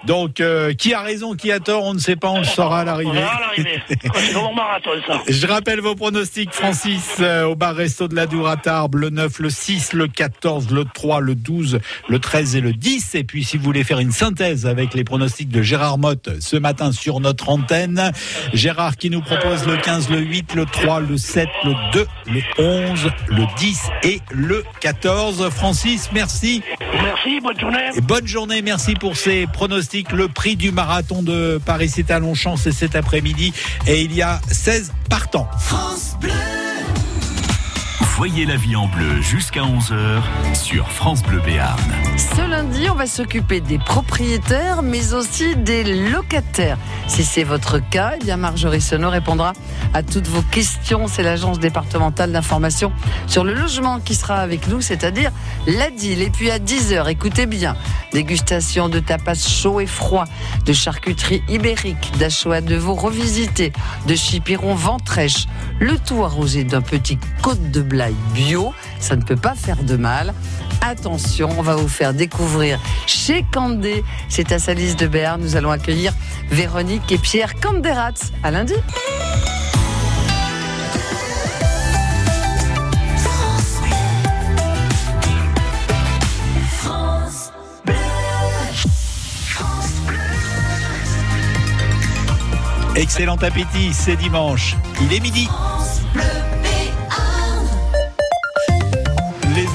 Donc, euh, qui a raison, qui a tort, on ne sait pas, on le saura à On l'arrivée. verra à l'arrivée. *laughs* C'est comme marathon, ça. Je rappelle vos pronostics, Francis, euh, au bar Resto de la Dour à Tarbes, le 9, le 6, le 14, le 3, le 12, le 13 et le 10. Et puis, si vous voulez faire une synthèse avec les pronostics de Gérard Motte ce matin sur notre antenne, Gérard qui nous propose le 15, le 8, le 3, le 7, le 2, le 11, le 10 et le 14. Francis, merci. Merci, bonne journée. Et bonne journée, merci pour ces pronostics. Le prix du marathon de Paris, c'est à Longchamp, c'est cet après-midi. Et il y a 16 partants. Voyez la vie en bleu jusqu'à 11h sur France Bleu Béarn. Lundi, on va s'occuper des propriétaires, mais aussi des locataires. Si c'est votre cas, eh bien Marjorie Senot répondra à toutes vos questions. C'est l'agence départementale d'information sur le logement qui sera avec nous, c'est-à-dire l'ADIL. Et puis à 10h, écoutez bien, dégustation de tapas chaud et froid, de charcuterie ibérique, d'achois de veau revisité, de chipiron ventrèche, le tout arrosé d'un petit côte de blaye bio. Ça ne peut pas faire de mal. Attention, on va vous faire découvrir chez Candé. C'est à Salis de Béarn. Nous allons accueillir Véronique et Pierre Canderats. À lundi. Excellent appétit, c'est dimanche. Il est midi.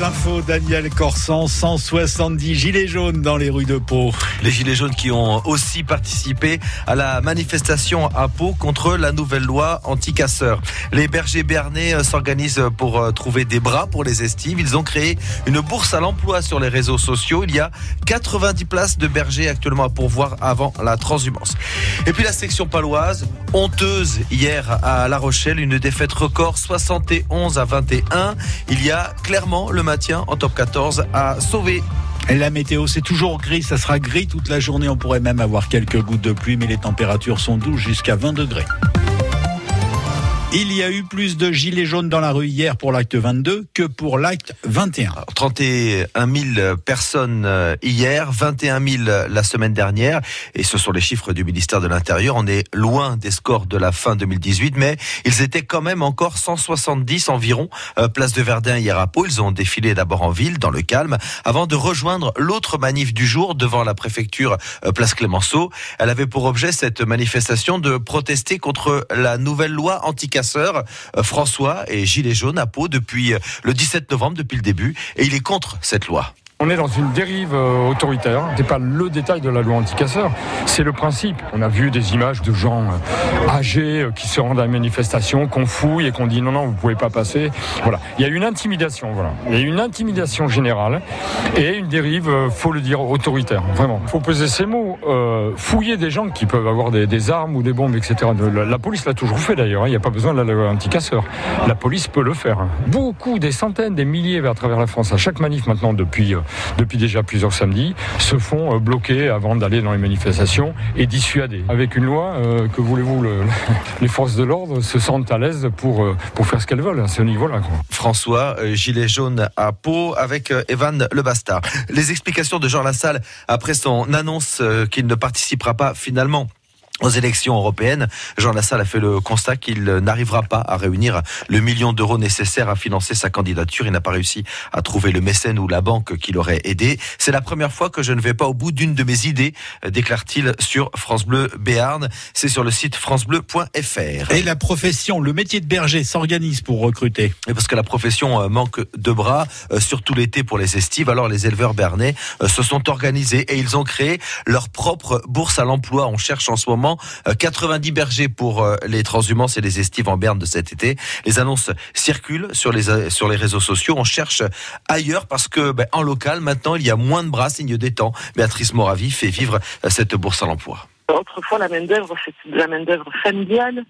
Les infos, Daniel Corsan, 170 gilets jaunes dans les rues de Pau. Les Gilets jaunes qui ont aussi participé à la manifestation à Pau contre la nouvelle loi anti-casseurs. Les bergers béarnais euh, s'organisent pour euh, trouver des bras pour les estives. Ils ont créé une bourse à l'emploi sur les réseaux sociaux. Il y a 90 places de bergers actuellement à pourvoir avant la transhumance. Et puis la section paloise, honteuse hier à La Rochelle, une défaite record 71 à 21. Il y a clairement le maintien en top 14 à sauver. La météo, c'est toujours gris, ça sera gris toute la journée. On pourrait même avoir quelques gouttes de pluie, mais les températures sont douces jusqu'à 20 degrés. Il y a eu plus de gilets jaunes dans la rue hier pour l'acte 22 que pour l'acte 21. 31 000 personnes euh, hier, 21 000 la semaine dernière, et ce sont les chiffres du ministère de l'Intérieur. On est loin des scores de la fin 2018, mais ils étaient quand même encore 170 environ euh, place de Verdun hier à Pau. Ils ont défilé d'abord en ville, dans le calme, avant de rejoindre l'autre manif du jour devant la préfecture euh, place Clémenceau. Elle avait pour objet cette manifestation de protester contre la nouvelle loi anti-casseurs. Euh, François est gilet jaune à Pau depuis euh, le 17 novembre, depuis le début, et il est contre cette loi. On est dans une dérive euh, autoritaire. C'est pas le détail de la loi anticasseur, c'est le principe. On a vu des images de gens euh, âgés euh, qui se rendent à une manifestation, qu'on fouille et qu'on dit non non vous pouvez pas passer. Voilà, il y a une intimidation. Voilà, il y a une intimidation générale et une dérive, faut le dire, autoritaire. Vraiment, faut peser ces mots. Fouiller des gens qui peuvent avoir des, armes ou des bombes, etc. La, la police l'a toujours fait d'ailleurs. hein. Il n'y a pas besoin de la loi anticasseur. La police peut le faire. Beaucoup, des centaines, des milliers à travers la France, à chaque manif maintenant depuis depuis déjà plusieurs samedis, se font euh, bloquer avant d'aller dans les manifestations et dissuader. Avec une loi, euh, que voulez-vous, le- *laughs* les forces de l'ordre se sentent à l'aise pour, euh, faire ce qu'elles veulent. C'est au niveau-là. François, gilet jaune à Pau, avec Evan Le Bastard. Les explications de Jean Lassalle après son annonce qu'il ne participera pas finalement aux élections européennes, Jean Lassalle a fait le constat qu'il n'arrivera pas à réunir le million d'euros nécessaire à financer sa candidature. Il n'a pas réussi à trouver le mécène ou la banque qui l'aurait aidé. C'est la première fois que je ne vais pas au bout d'une de mes idées, déclare-t-il sur France Bleu Béarn. C'est sur le site francebleu.fr. Et la profession, le métier de berger s'organise pour recruter. Et parce que la profession euh, manque de bras, euh, surtout l'été pour les estives, alors les éleveurs bernais euh, se sont organisés et ils ont créé leur propre bourse à l'emploi. On cherche en ce moment euh, 90 bergers pour euh, les transhumances et les estives en berne de cet été. Les annonces circulent sur les, euh, sur les réseaux sociaux. On cherche ailleurs parce que ben, en local, maintenant, il y a moins de bras, signe des temps. Béatrice Moravi fait vivre euh, cette bourse à l'emploi. Autrefois, la main-d'œuvre, c'était de la main-d'œuvre familiale.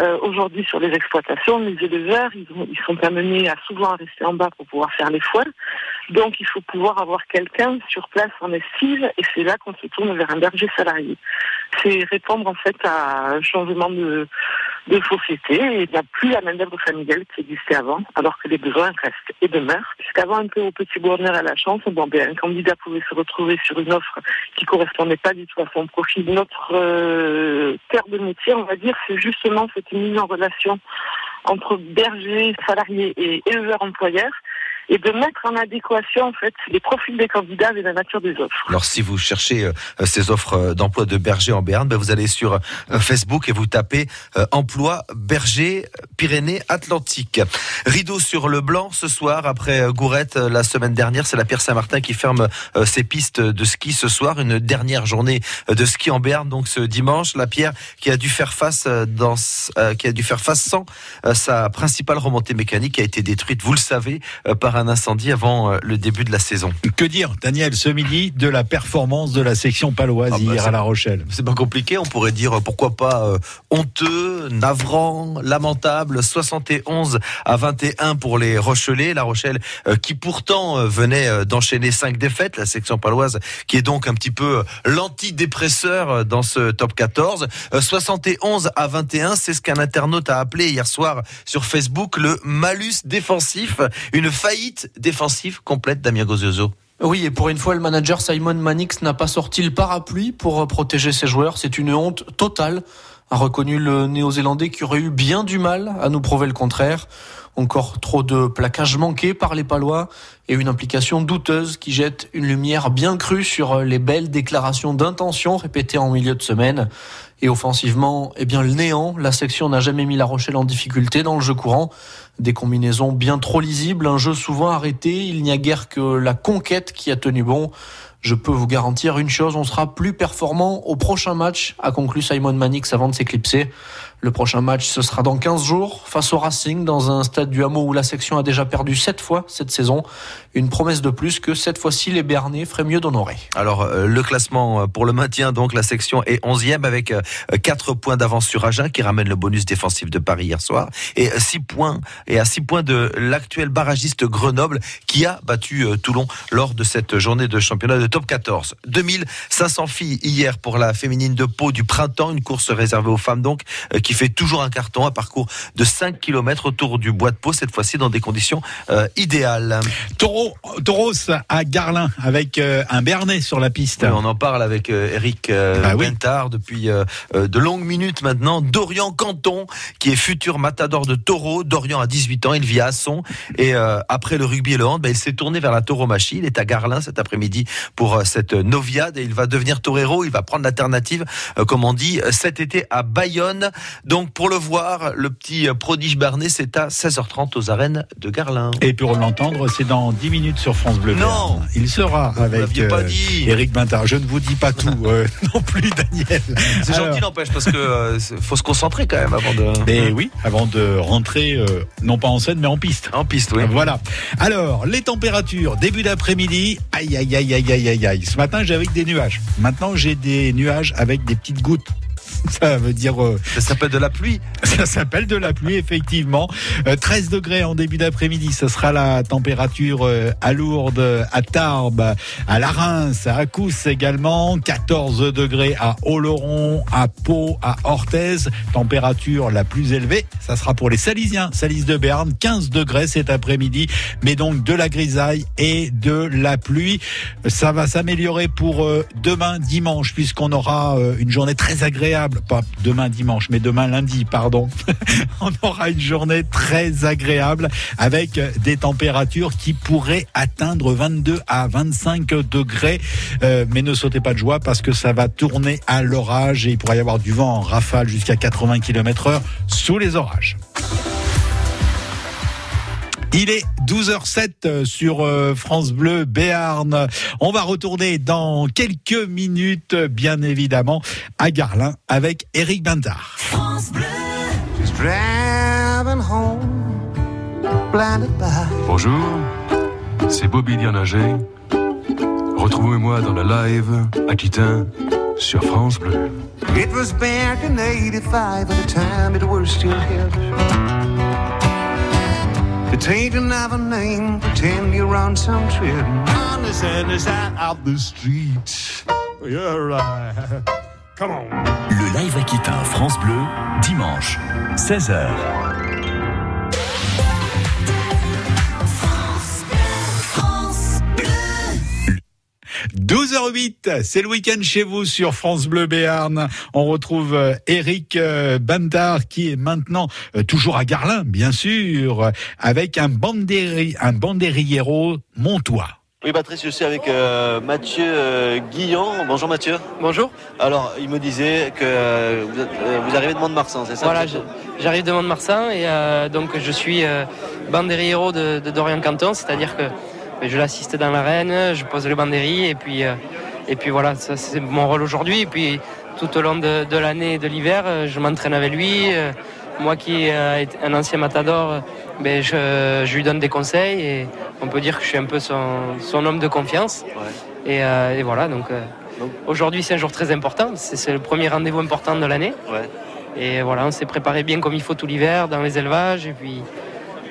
Euh, Aujourd'hui, sur les exploitations, les éleveurs, ils, ont- ils sont amenés à souvent rester en bas pour pouvoir faire les foins. Donc, il faut pouvoir avoir quelqu'un sur place en estive, et c'est là qu'on se tourne vers un berger salarié. C'est répondre en fait à un changement de, société et il n'y a plus la main-d'œuvre familiale qui existait avant, alors que les besoins restent et demeurent. Puisqu'avant, un peu au petit bonheur à la chance, bon, ben, un candidat pouvait se retrouver sur une offre qui correspondait pas du tout à son profil. Notre euh, cœur de métier, on va dire, c'est justement cette mise en relation entre bergers, salariés et éleveurs employeurs et de mettre en adéquation en fait les profils des candidats avec la nature des offres. Alors si vous cherchez euh, ces offres euh, d'emploi de berger en Béarn, ben, vous allez sur euh, Facebook et vous tapez euh, emploi berger Pyrénées-Atlantiques. Rideau sur le blanc ce soir après euh, Gourette euh, la semaine dernière, c'est la Pierre Saint-Martin qui ferme euh, ses pistes de ski ce soir, une dernière journée euh, de ski en Béarn donc ce dimanche. La Pierre qui a dû faire face euh, dans euh, qui a dû faire face sans euh, sa principale remontée mécanique qui a été détruite, vous le savez, euh, par un incendie avant euh, le début de la saison. Que dire, Daniel, ce midi, de la performance de la section paloise Ah bah, hier à La Rochelle? C'est pas compliqué, on pourrait dire euh, pourquoi pas euh, honteux, navrant, lamentable, 71 à 21 pour les Rochelais, La Rochelle euh, qui pourtant euh, venait d'enchaîner cinq défaites, la section paloise qui est donc un petit peu l'antidépresseur dans ce top 14. Euh, 71 à 21, c'est ce qu'un internaute a appelé hier soir sur Facebook le malus défensif, une faillite défensive complète Damien Gozioso. Oui, et pour une fois, le manager Simon Mannix n'a pas sorti le parapluie pour euh, protéger ses joueurs. C'est une honte totale, a reconnu le néo-zélandais qui aurait eu bien du mal à nous prouver le contraire. Encore trop de plaquages manqués par les Palois et une implication douteuse qui jette une lumière bien crue sur euh, les belles déclarations d'intention répétées en milieu de semaine. Et offensivement, eh bien, le néant. La section n'a jamais mis La Rochelle en difficulté dans le jeu courant. Des combinaisons bien trop lisibles, un jeu souvent arrêté. Il n'y a guère que la conquête qui a tenu bon. Je peux vous garantir une chose, on sera plus performant au prochain match, a conclu Simon Mannix avant de s'éclipser. Le prochain match, ce sera dans 15 jours, face au Racing, dans un stade du hameau où la section a déjà perdu 7 fois cette saison. Une promesse de plus que cette fois-ci, les Béarnais feraient mieux d'honorer. Alors, euh, le classement euh, pour le maintien, donc la section est 11e avec 4 points d'avance sur Agen qui ramène le bonus défensif de Paris hier soir et 6 points et à 6 points de l'actuel barragiste Grenoble qui a battu euh, Toulon lors de cette journée de championnat de top 14. 2500 filles hier pour la féminine de Pau du printemps, une course réservée aux femmes donc euh, qui fait toujours un carton, un parcours de 5 km autour du bois de Pau cette fois-ci dans des conditions euh, idéales. Taureau, Tauros à Garlin avec euh, un Bernet sur la piste. Oui, on en parle avec euh, Eric euh, Bah oui. Bentard depuis de longues minutes maintenant. Dorian Canton, qui est futur matador de taureau. Dorian a 18 ans, il vit à Asson. Et après le rugby et le hand, bah, il s'est tourné vers la tauromachie. Il est à Garlin cet après-midi pour cette noviade et il va devenir torero. Il va prendre l'alternative, comme on dit, cet été à Bayonne. Donc pour le voir, le petit euh, prodige Barnet, c'est à 16h30 aux arènes de Garlin. Et pour l'entendre, c'est dans 10 minutes sur France Bleu. Non. Il sera avec pas dit. Eric Bintard. Je ne vous dis pas tout euh, *laughs* non plus, Daniel. C'est gentil n'empêche parce que euh, faut se concentrer quand même avant de. Mais oui, avant de rentrer, euh, non pas en scène, mais en piste. En piste, oui. Voilà. Alors, les températures, début d'après-midi, aïe, aïe, aïe, aïe, aïe, aïe, aïe. Ce matin, j'ai avec des nuages. Maintenant, j'ai des nuages avec des petites gouttes. *laughs* Ça veut dire. euh, Ça s'appelle de la pluie. *laughs* ça s'appelle de la pluie, effectivement. Euh, 13 degrés en début d'après-midi. Ce sera la température euh, à Lourdes, à Tarbes, à La Reims, à Cousse également. 14 degrés à Oloron, à Pau, à Orthez. Température la plus élevée. Ça sera pour les Salisiens. Salis de Berne. 15 degrés cet après-midi. Mais donc de la grisaille et de la pluie. Ça va s'améliorer pour euh, demain dimanche puisqu'on aura une journée très agréable. Pas demain dimanche, mais demain lundi, pardon. *laughs* on aura une journée très agréable avec des températures qui pourraient atteindre 22 à 25 degrés. Euh, mais ne sautez pas de joie parce que ça va tourner à l'orage et il pourrait y avoir du vent en rafale jusqu'à 80 km heure sous les orages. Il est 12h07 sur euh, France Bleu Béarn. On va retourner dans quelques minutes, bien évidemment, à Garlin avec Eric Bintard. Just driving home, blinded by. Bonjour, c'est Bobby Dianager. Retrouvez-moi dans le live Aquitain sur France Bleu. It was back in 85 at the time it was still hip. The tainting of a name, pretend you're on some trip. On the other side of the street. You're right. Le live Aquitain France Bleu, dimanche, 16h. 12h08, c'est le week-end chez vous sur France Bleu Béarn. On retrouve euh, Eric euh, Bantard qui est maintenant euh, toujours à Garlin, bien sûr, avec un, bandéri, un bandérillero montois. Oui, Patrice, je suis avec euh, Mathieu euh, Guillon. Bonjour Mathieu. Bonjour. Alors, il me disait que euh, vous, êtes- euh, vous arrivez de Mont-de-Marsan, c'est ça Voilà, j'arrive de Mont-de-Marsan et euh, donc je suis euh, bandérillero de, de Dorian Canton, c'est-à-dire que je l'assiste dans l'arène, je pose le bandéri et puis, euh, et puis voilà, ça c'est mon rôle aujourd'hui. Et puis tout au long de, de l'année et de l'hiver, euh, je m'entraîne avec lui. euh, moi qui est un ancien matador, ben, je, je lui donne des conseils et on peut dire que je suis un peu son, son homme de confiance. Et, et voilà, donc aujourd'hui c'est un jour très important, c'est c'est le premier rendez-vous important de l'année. Et voilà, on s'est préparé bien comme il faut tout l'hiver dans les élevages et puis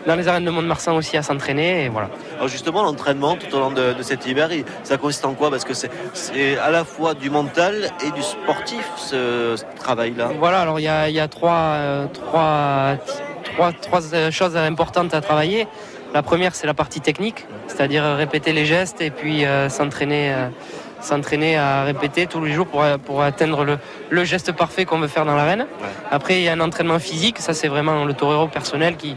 dans les arènes de Mont-de-Marsan aussi à s'entraîner. Et voilà. Alors justement, l'entraînement tout au long de, de cet hiver, ça consiste en quoi? Parce que c'est- à la fois du mental et du sportif, ce, ce travail-là. Voilà, alors il y a, y a trois, euh, trois, trois, trois, euh, choses importantes à travailler. La première, c'est la partie technique, c'est-à-dire répéter les gestes et puis euh, s'entraîner. euh, s'entraîner à répéter tous les jours pour, pour atteindre le, le geste parfait qu'on veut faire dans l'arène. Après, il y a un entraînement physique, ça c'est vraiment le torero personnel qui,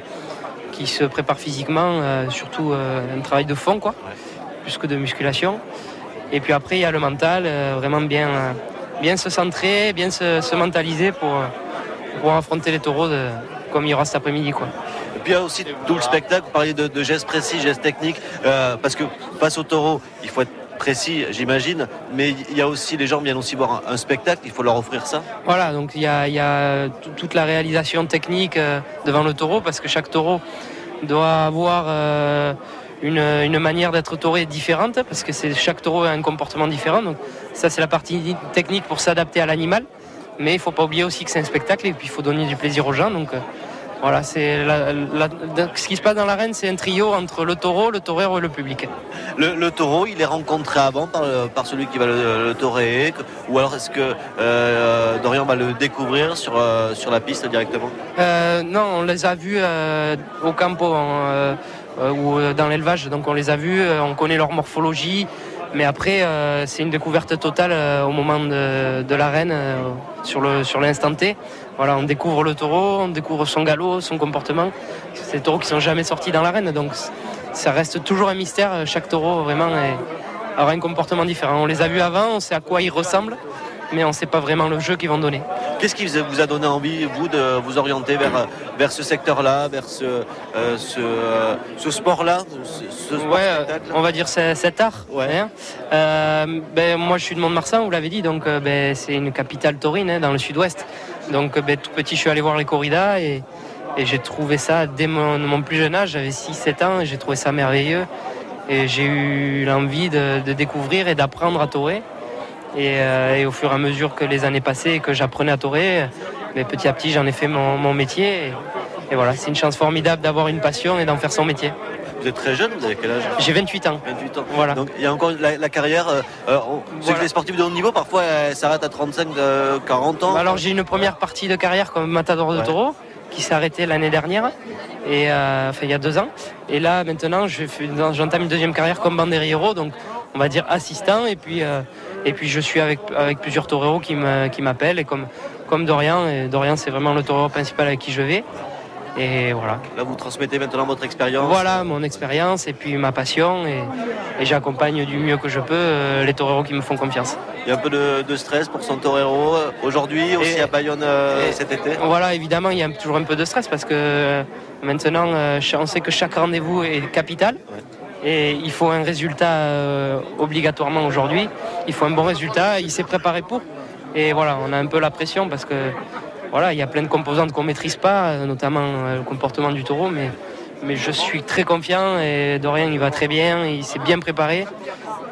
qui se prépare physiquement, euh, surtout euh, un travail de fond, quoi, plus que de musculation. Et puis après, il y a le mental, euh, vraiment bien, bien se centrer, bien se, se mentaliser pour, pour pouvoir affronter les taureaux de- comme il y aura cet après-midi. Quoi. Et puis il y a aussi tout le spectacle, vous parliez de, de gestes précis, gestes techniques, parce que face au taureau, il faut être précis, j'imagine, mais il y a aussi, les gens viennent aussi voir un, spectacle, il faut leur offrir ça. Voilà, donc il y a, y toute la réalisation technique euh, devant le taureau, parce que chaque taureau doit avoir euh, une, manière d'être tauré différente, parce que chaque taureau a un comportement différent. Donc ça, c'est la partie technique pour s'adapter à l'animal. Mais il faut pas oublier aussi que c'est un spectacle et puis il faut donner du plaisir aux gens. Donc euh, voilà, c'est la- la- ce qui se passe dans l'arène, c'est un trio entre le taureau, le torero et le public. Le, le taureau, il est rencontré avant par, celui qui va le, le taurer, ou alors est-ce que euh, Dorian va le découvrir sur, euh, sur la piste directement? Euh, non, on les a vus euh, au campo en, ou dans l'élevage, donc on les a vus, on connaît leur morphologie, mais après euh, c'est une découverte totale euh, au moment de, l'arène, euh, sur l'instant T. On découvre le taureau, on découvre son galop, son comportement. C'est des taureaux qui sont jamais sortis dans l'arène, donc ça reste toujours un mystère. Chaque taureau vraiment aura un comportement différent. On les a vus avant, on sait à quoi ils ressemblent, mais on ne sait pas vraiment le jeu qu'ils vont donner. Qu'est-ce qui vous a donné envie, vous, de vous orienter vers, vers ce secteur-là, vers ce, euh, ce, euh, ce sport-là ce, ce sport Ouais, spectacle on va dire cet art. hein. Euh, ben, moi, je suis de Mont-de-Marsan, vous l'avez dit, donc ben, c'est une capitale taurine hein, dans le sud-ouest. Donc, ben, tout petit, je suis allé voir les corridas et, et j'ai trouvé ça dès mon, mon plus jeune âge. J'avais 6-7 ans et j'ai trouvé ça merveilleux. Et j'ai eu l'envie de, de découvrir et d'apprendre à taurer. Et, euh, et au fur et à mesure que les années passaient et que j'apprenais à taurer, ben, petit à petit, j'en ai fait mon, mon métier. Et, et voilà, c'est une chance formidable d'avoir une passion et d'en faire son métier. Vous êtes très jeune, vous avez quel âge J'ai 28 ans. 28 ans. Voilà. Donc il y a encore la, la carrière. euh, euh, on- Voilà. que les sportifs de haut niveau, parfois, elles s'arrêtent à 35, euh, 40 ans. Bah Alors j'ai une première partie de carrière comme matador de Ouais. taureau qui s'est arrêtée l'année dernière, et euh, enfin il y a deux ans. Et là maintenant je j'entame une deuxième carrière comme banderillero, donc on va dire assistant. Et puis euh, et puis je suis avec avec plusieurs toreros qui m'appellent et comme comme Dorian. Et Dorian c'est vraiment le torero principal avec qui je vais. Et voilà. Là, vous transmettez maintenant votre expérience. Voilà mon expérience et puis ma passion et, et j'accompagne du mieux que je peux euh, les toreros qui me font confiance. Il y a un peu de, de stress pour son torero euh, aujourd'hui, aussi à Bayonne euh, et- cet été. Voilà, évidemment, il y a toujours un peu de stress parce que maintenant, euh, on sait que chaque rendez-vous est capital. Et il faut un résultat euh, obligatoirement aujourd'hui. Il faut un bon résultat. Il s'est préparé pour. Et voilà, on a un peu la pression parce que voilà, il y a plein de composantes qu'on maîtrise pas, euh, notamment euh, le comportement du taureau. Mais, mais je suis très confiant et Dorian, il va très bien. Il s'est bien préparé.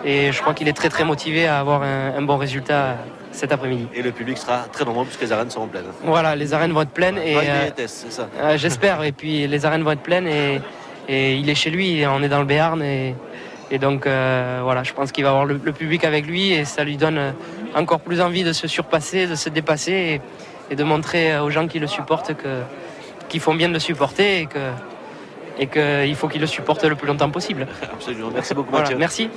Et je crois qu'il est très très motivé à avoir un, un bon résultat cet après-midi. Et le public sera très nombreux puisque les arènes seront pleines. Voilà, les arènes vont être pleines. Et, euh, c'est ça. euh, J'espère. Et puis les arènes vont être pleines et, et il est chez lui. on est dans le Béarn et, donc euh, voilà, je pense qu'il va avoir le, public avec lui et ça lui donne euh, encore plus envie de se surpasser, de se dépasser et, de montrer aux gens qui le supportent qu'ils font bien de le supporter que et qu'il faut qu'ils le supportent le plus longtemps possible. *laughs* Absolument. Merci beaucoup, Voilà, Mathieu. merci.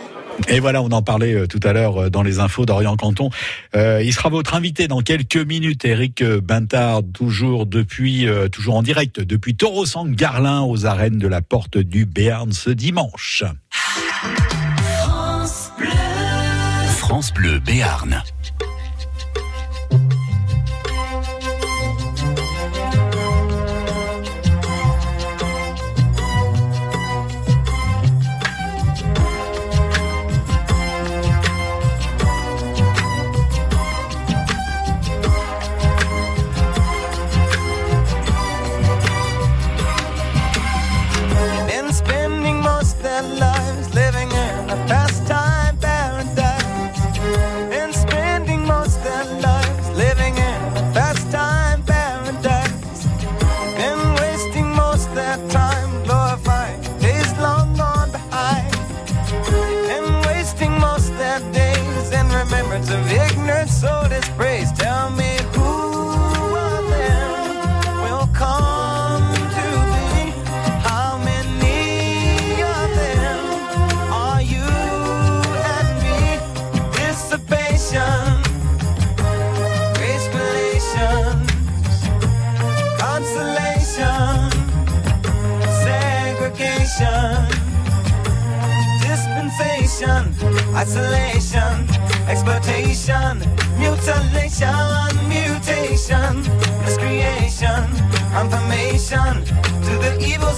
Et voilà, on en parlait euh, tout à l'heure euh, dans les infos d'Orient Canton. Euh, il sera votre invité dans quelques minutes, Eric Bintard, toujours depuis, euh, toujours en direct depuis Taureau Sang Garlin aux arènes de la Porte du Béarn ce dimanche. France Bleu. France Bleu Béarn.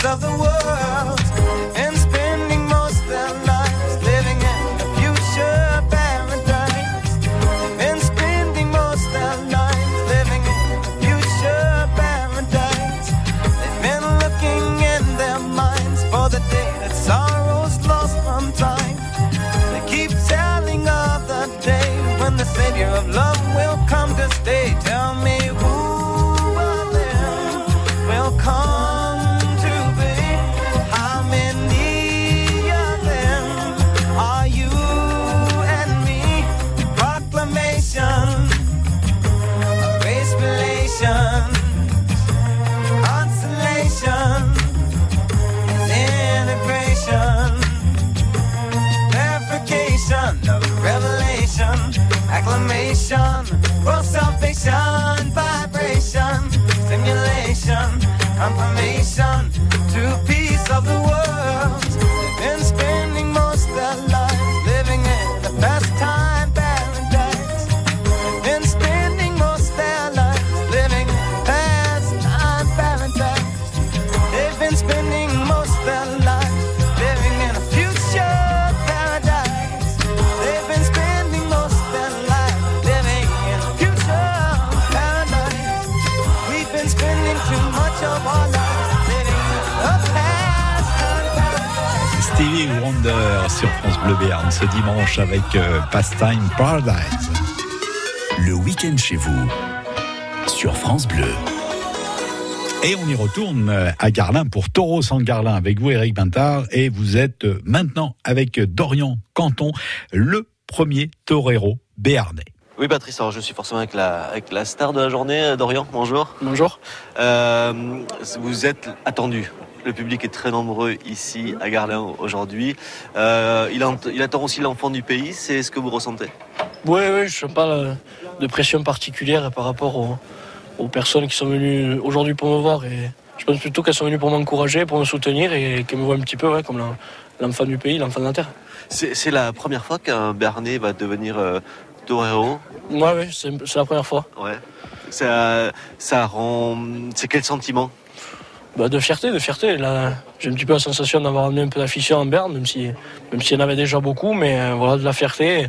Of the world, avec euh, Pastime Paradise. Le week-end chez vous. Sur France Bleu. Et on y retourne euh, à Garlin pour Taureau sans Garlin avec vous, Eric Bintard. Et vous êtes euh, maintenant avec Dorian Canton, le premier torero béarnais. Oui, Patrice, alors je suis forcément avec la, avec la star de la journée, Dorian. Bonjour. Bonjour. Euh, vous êtes attendu. Le public est très nombreux ici à Garlin aujourd'hui. Euh, il, attend aussi l'enfant du pays. C'est ce que vous ressentez? Oui, oui, je ne pas euh, de pression particulière par rapport aux, aux personnes qui sont venues aujourd'hui pour me voir. Et je pense plutôt qu'elles sont venues pour m'encourager, pour me soutenir et qu'elles me voient un petit peu ouais, comme l'enfant du pays, l'enfant de la terre. C'est la première fois qu'un Bernay va devenir euh, torero. Oui, c'est c'est la première fois. Ouais. Ça, ça rend. C'est quel sentiment? Bah, de fierté, de fierté. Là, j'ai un petit peu la sensation d'avoir amené un peu d'afition en Berne, même si, même s'il y en avait déjà beaucoup, mais euh, voilà, de la fierté.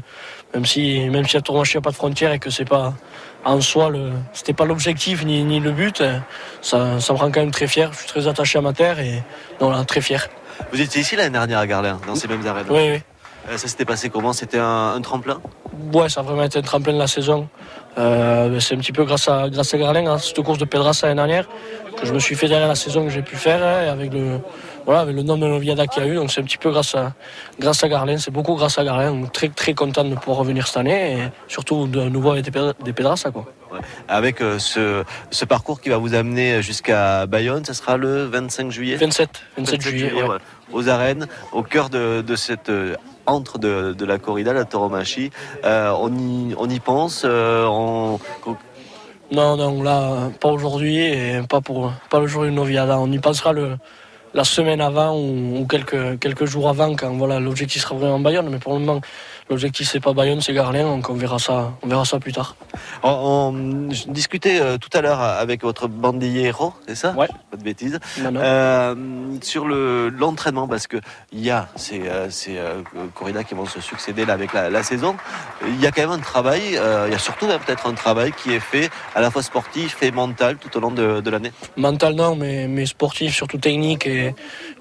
Même si, même si à Tournoi, il n'y a pas de frontières et que c'est pas en soi le, c'était pas l'objectif ni, ni le but, euh, ça, ça me rend quand même très fier. Je suis très attaché à ma terre et donc là, très fier. Vous étiez ici l'année dernière à Garlin, dans ces mêmes arènes. Oui, oui. Euh, ça s'était passé comment? C'était un, un tremplin? Ouais, ça a vraiment été un tremplin de la saison. Euh, c'est un petit peu grâce à, grâce à Garlin, grâce à cette course de Pedrassa l'année dernière, que je me suis fait derrière la saison que j'ai pu faire, hein, avec le, voilà, avec le nom de Noviada qu'il y a eu. Donc c'est un petit peu grâce à, grâce à Garlin, c'est beaucoup grâce à Garlin. Donc, très, très content de pouvoir revenir cette année, et surtout de nouveau avec des, Pedra- des Pedrassa, quoi. Ouais. Avec euh, ce, ce parcours qui va vous amener jusqu'à Bayonne, ça sera le 25 juillet? 27, 27 juillet, ouais. ouais, aux arènes, au cœur de, de cette antre de, la corrida, la tauromachie. Euh, on, y, on y pense, euh, on- Non, non, là, pas aujourd'hui et pas pour pas le jour du Noviada. On y pensera le, la semaine avant ou, quelques, quelques jours avant quand voilà, l'objectif sera vraiment Bayonne. Mais pour le moment, l'objectif c'est pas Bayonne, c'est Garlin, donc on verra ça, on verra ça plus tard. on, on- je discutais euh, tout à l'heure avec votre bandillero, c'est ça? Ouais. Pas de bêtises. Non, non. Euh, sur le l'entraînement, parce que il y a ces, euh, ces euh, corridas qui vont se succéder là avec la, la saison. Il y a quand même un travail, euh, il y a surtout peut-être un travail qui est fait à la fois sportif et mental tout au long de, de l'année. Mental non, mais, mais sportif, surtout technique. Et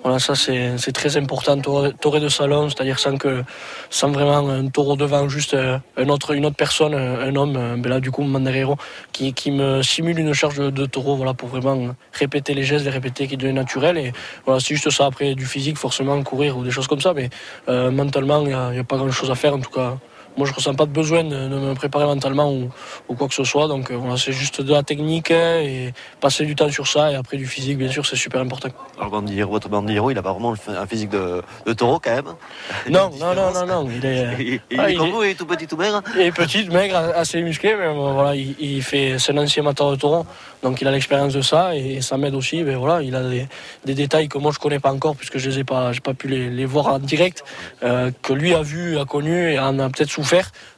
voilà, ça c'est très important. Toré de salon, c'est-à-dire sans que sans vraiment un taureau devant, juste euh, autre, une autre personne, un un homme, euh, ben là du coup Mandarero, qui, qui me simule une charge de, taureau, voilà, pour vraiment répéter les gestes, les répéter qui deviennent naturels. Et voilà, c'est juste ça. Après du physique, forcément courir ou des choses comme ça, mais euh, mentalement, il n'y a pas grand-chose à faire en tout cas. Moi, je ressens pas de besoin de, de me préparer mentalement ou, ou quoi que ce soit. Donc, euh, voilà, c'est juste de la technique hein, et passer du temps sur ça. Et après, du physique, bien sûr, c'est super important. Alors bandillero, votre bandillero, il a pas vraiment un physique de, de taureau quand même. *laughs* Non, non, non, non, non. Il est, Et, *laughs* et il Ah, est il comme est- vous, il est tout petit, tout maigre. il est petit, maigre, assez musclé, mais voilà, il, il fait, c'est un ancien amateur de taureau, donc il a l'expérience de ça et ça m'aide aussi. Mais voilà, il a des, des détails que moi je connais pas encore puisque je les ai pas, j'ai pas pu les, les voir en direct, euh, que lui a vu, a connu et en a peut-être souffert.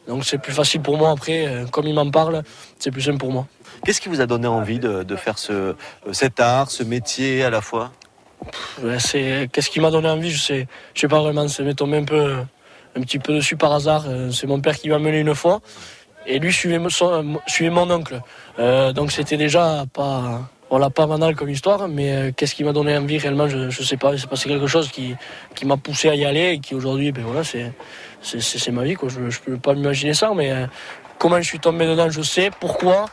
Donc c'est plus facile pour moi après, euh, comme il m'en parle, c'est plus simple pour moi. Qu'est-ce qui vous a donné envie de, de faire ce, euh, cet art, ce métier à la fois? C'est qu'est-ce qui m'a donné envie, je sais, je sais pas vraiment. C'est m'est tombé un peu, un petit peu dessus par hasard. Euh, C'est mon père qui m'a mené une fois, et lui suivait son- suivait mon oncle. Euh, donc c'était déjà pas, voilà, pas banal comme histoire. Mais qu'est-ce qui m'a donné envie réellement, je, je sais pas. Il s'est passé quelque chose qui, qui m'a poussé à y aller et qui aujourd'hui, ben voilà, c'est, c'est, ma vie quoi. Je, je peux pas m'imaginer ça, mais euh, comment je suis tombé dedans, je sais. Pourquoi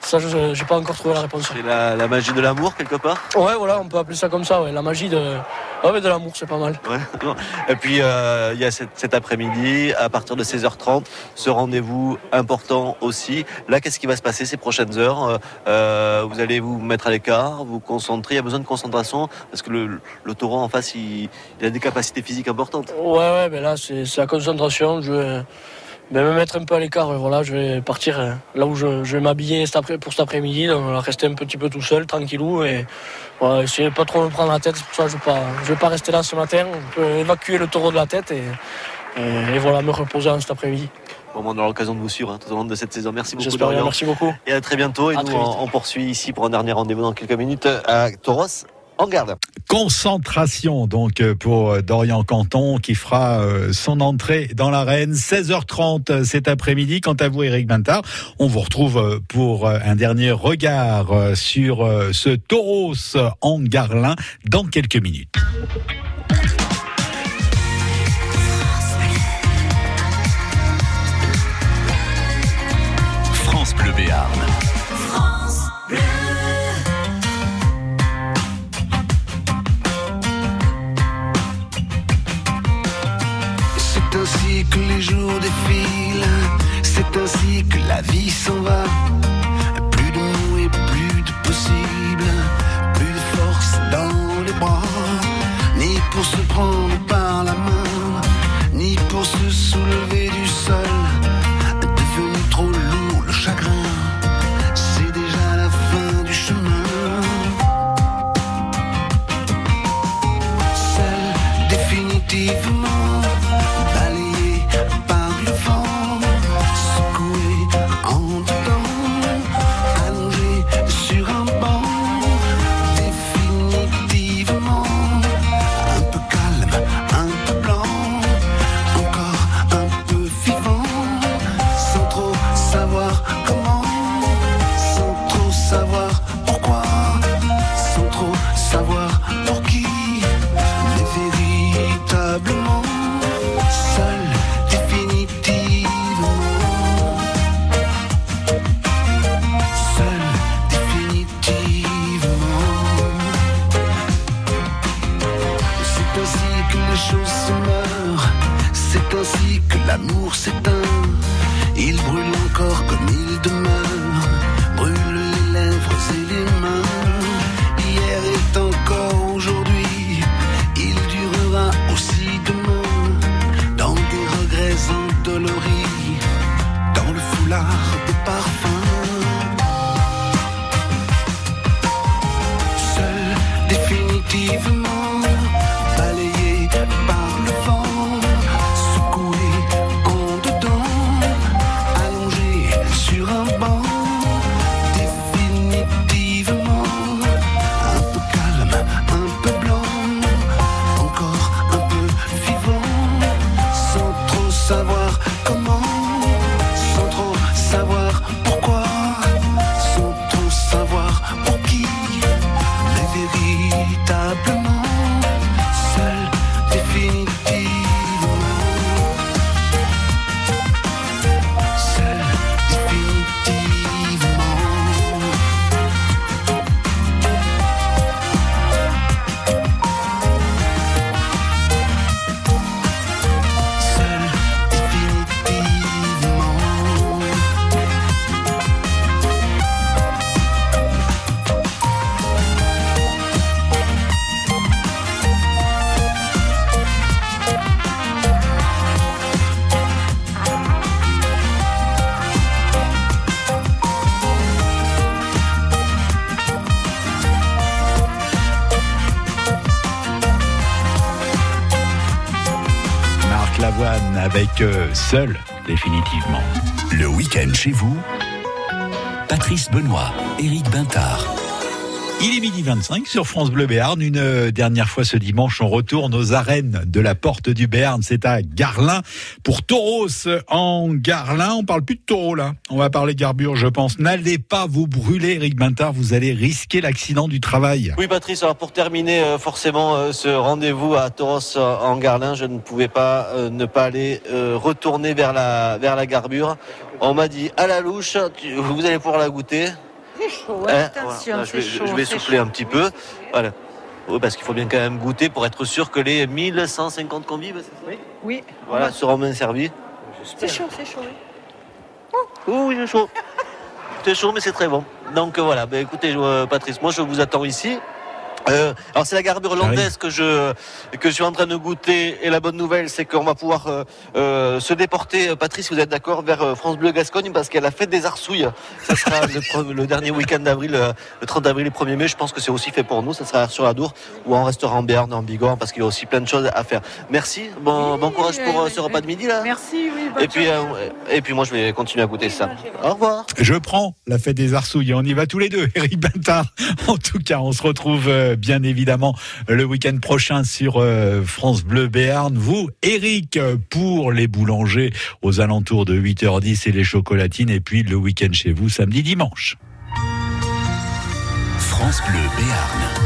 Ça, je j'ai pas encore trouvé la réponse. C'est la, la magie de l'amour quelque part Ouais, voilà, on peut appeler ça comme ça, ouais. La magie de, ouais, mais de l'amour, c'est pas mal. Ouais. *laughs* Et puis euh, il y a cet, cet après-midi, à partir de 16h30, ce rendez-vous important aussi. Là, qu'est-ce qui va se passer ces prochaines heures? Euh, euh, Vous allez vous mettre à l'écart, vous concentrer. Il y a besoin de concentration parce que le, le taureau en face, il, il a des capacités physiques importantes. Ouais, ouais, mais là, c'est c'est la concentration. Je ben, me mettre un peu à l'écart. et Voilà, je vais partir euh, là où je, je vais m'habiller cet après, pour cet après-midi. Donc, rester un petit peu tout seul, tranquillou. Et voilà, essayer de pas trop me prendre la tête. C'est pour ça que je ne vais, pas- je vais pas rester là ce matin. On peut évacuer le taureau de la tête et, et, et voilà, me reposer en cet après-midi. Bon, on aura l'occasion de vous suivre hein, tout au long de cette saison. Merci beaucoup. Dorian. Merci beaucoup. Et à très bientôt. Et À nous, on, on poursuit ici pour un dernier rendez-vous dans quelques minutes à Tauros. En garde. Concentration donc euh, pour euh, Dorian Canton qui fera euh, son entrée dans l'arène 16h30 euh, cet après-midi. Quant à vous Eric Bintard, on vous retrouve pour un dernier regard sur ce tauros en Garlin dans quelques minutes. France Bleu Béarn. Que les jours défilent, c'est ainsi que la vie s'en va. Plus de nous et plus de possible, plus de force dans les bras, ni pour se prendre par la main, ni pour se soulever du sol. Seul, définitivement. Le week-end chez vous, Patrice Benoît, Éric Bintard. Il est midi 25 sur France Bleu Béarn. Une euh, dernière fois ce dimanche, on retourne aux arènes de la Porte du Béarn. C'est à Garlin pour Tauros en Garlin. On parle plus de taureau là. On va parler garbure, je pense. N'allez pas vous brûler, Eric Bintard. Vous allez risquer l'accident du travail. Oui, Patrice, alors pour terminer euh, forcément euh, ce rendez-vous à euh, en Garlin, je ne pouvais pas ne pas aller retourner vers la, vers la garbure. On m'a dit à la louche, vous allez pouvoir la goûter. C'est chaud, Hein, attention, voilà, je vais, chaud. je vais souffler chaud. un petit peu. Voilà. Oui, parce qu'il faut bien quand même goûter pour être sûr que les 1150 convives c'est ça Oui, voilà, seront bien servis. c'est chaud, c'est chaud. oui. Oui, c'est chaud. C'est chaud, mais c'est très bon. Donc voilà, ben, écoutez, euh, Patrice, moi je vous attends ici. Euh, alors c'est la garbure hollandaise que je que je suis en train de goûter. Et la bonne nouvelle c'est qu'on va pouvoir euh, euh, se déporter. Patrice vous êtes d'accord vers France Bleu Gascogne parce qu'elle a fait des arsouilles. Ça sera *laughs* le, dernier week-end d'avril le 30 avril et 1er mai. Je pense que c'est aussi fait pour nous. Ça sera sur la Dour ou on restera en Béarn en Bigorre parce qu'il y a aussi plein de choses à faire. Merci. Bon, bon courage pour euh, ce repas de midi là. Merci, oui. et puis euh, et puis moi je vais continuer à goûter ça. au revoir. Je prends la fête des Arsouilles. On y va tous les deux, Eric Bintard. *laughs* En tout cas, on se retrouve euh, bien évidemment le week-end prochain sur euh, France Bleu Béarn. Vous, Eric, euh, pour les boulangers aux alentours de 8h10 et les chocolatines. Et puis le week-end chez vous, samedi, dimanche. France Bleu Béarn.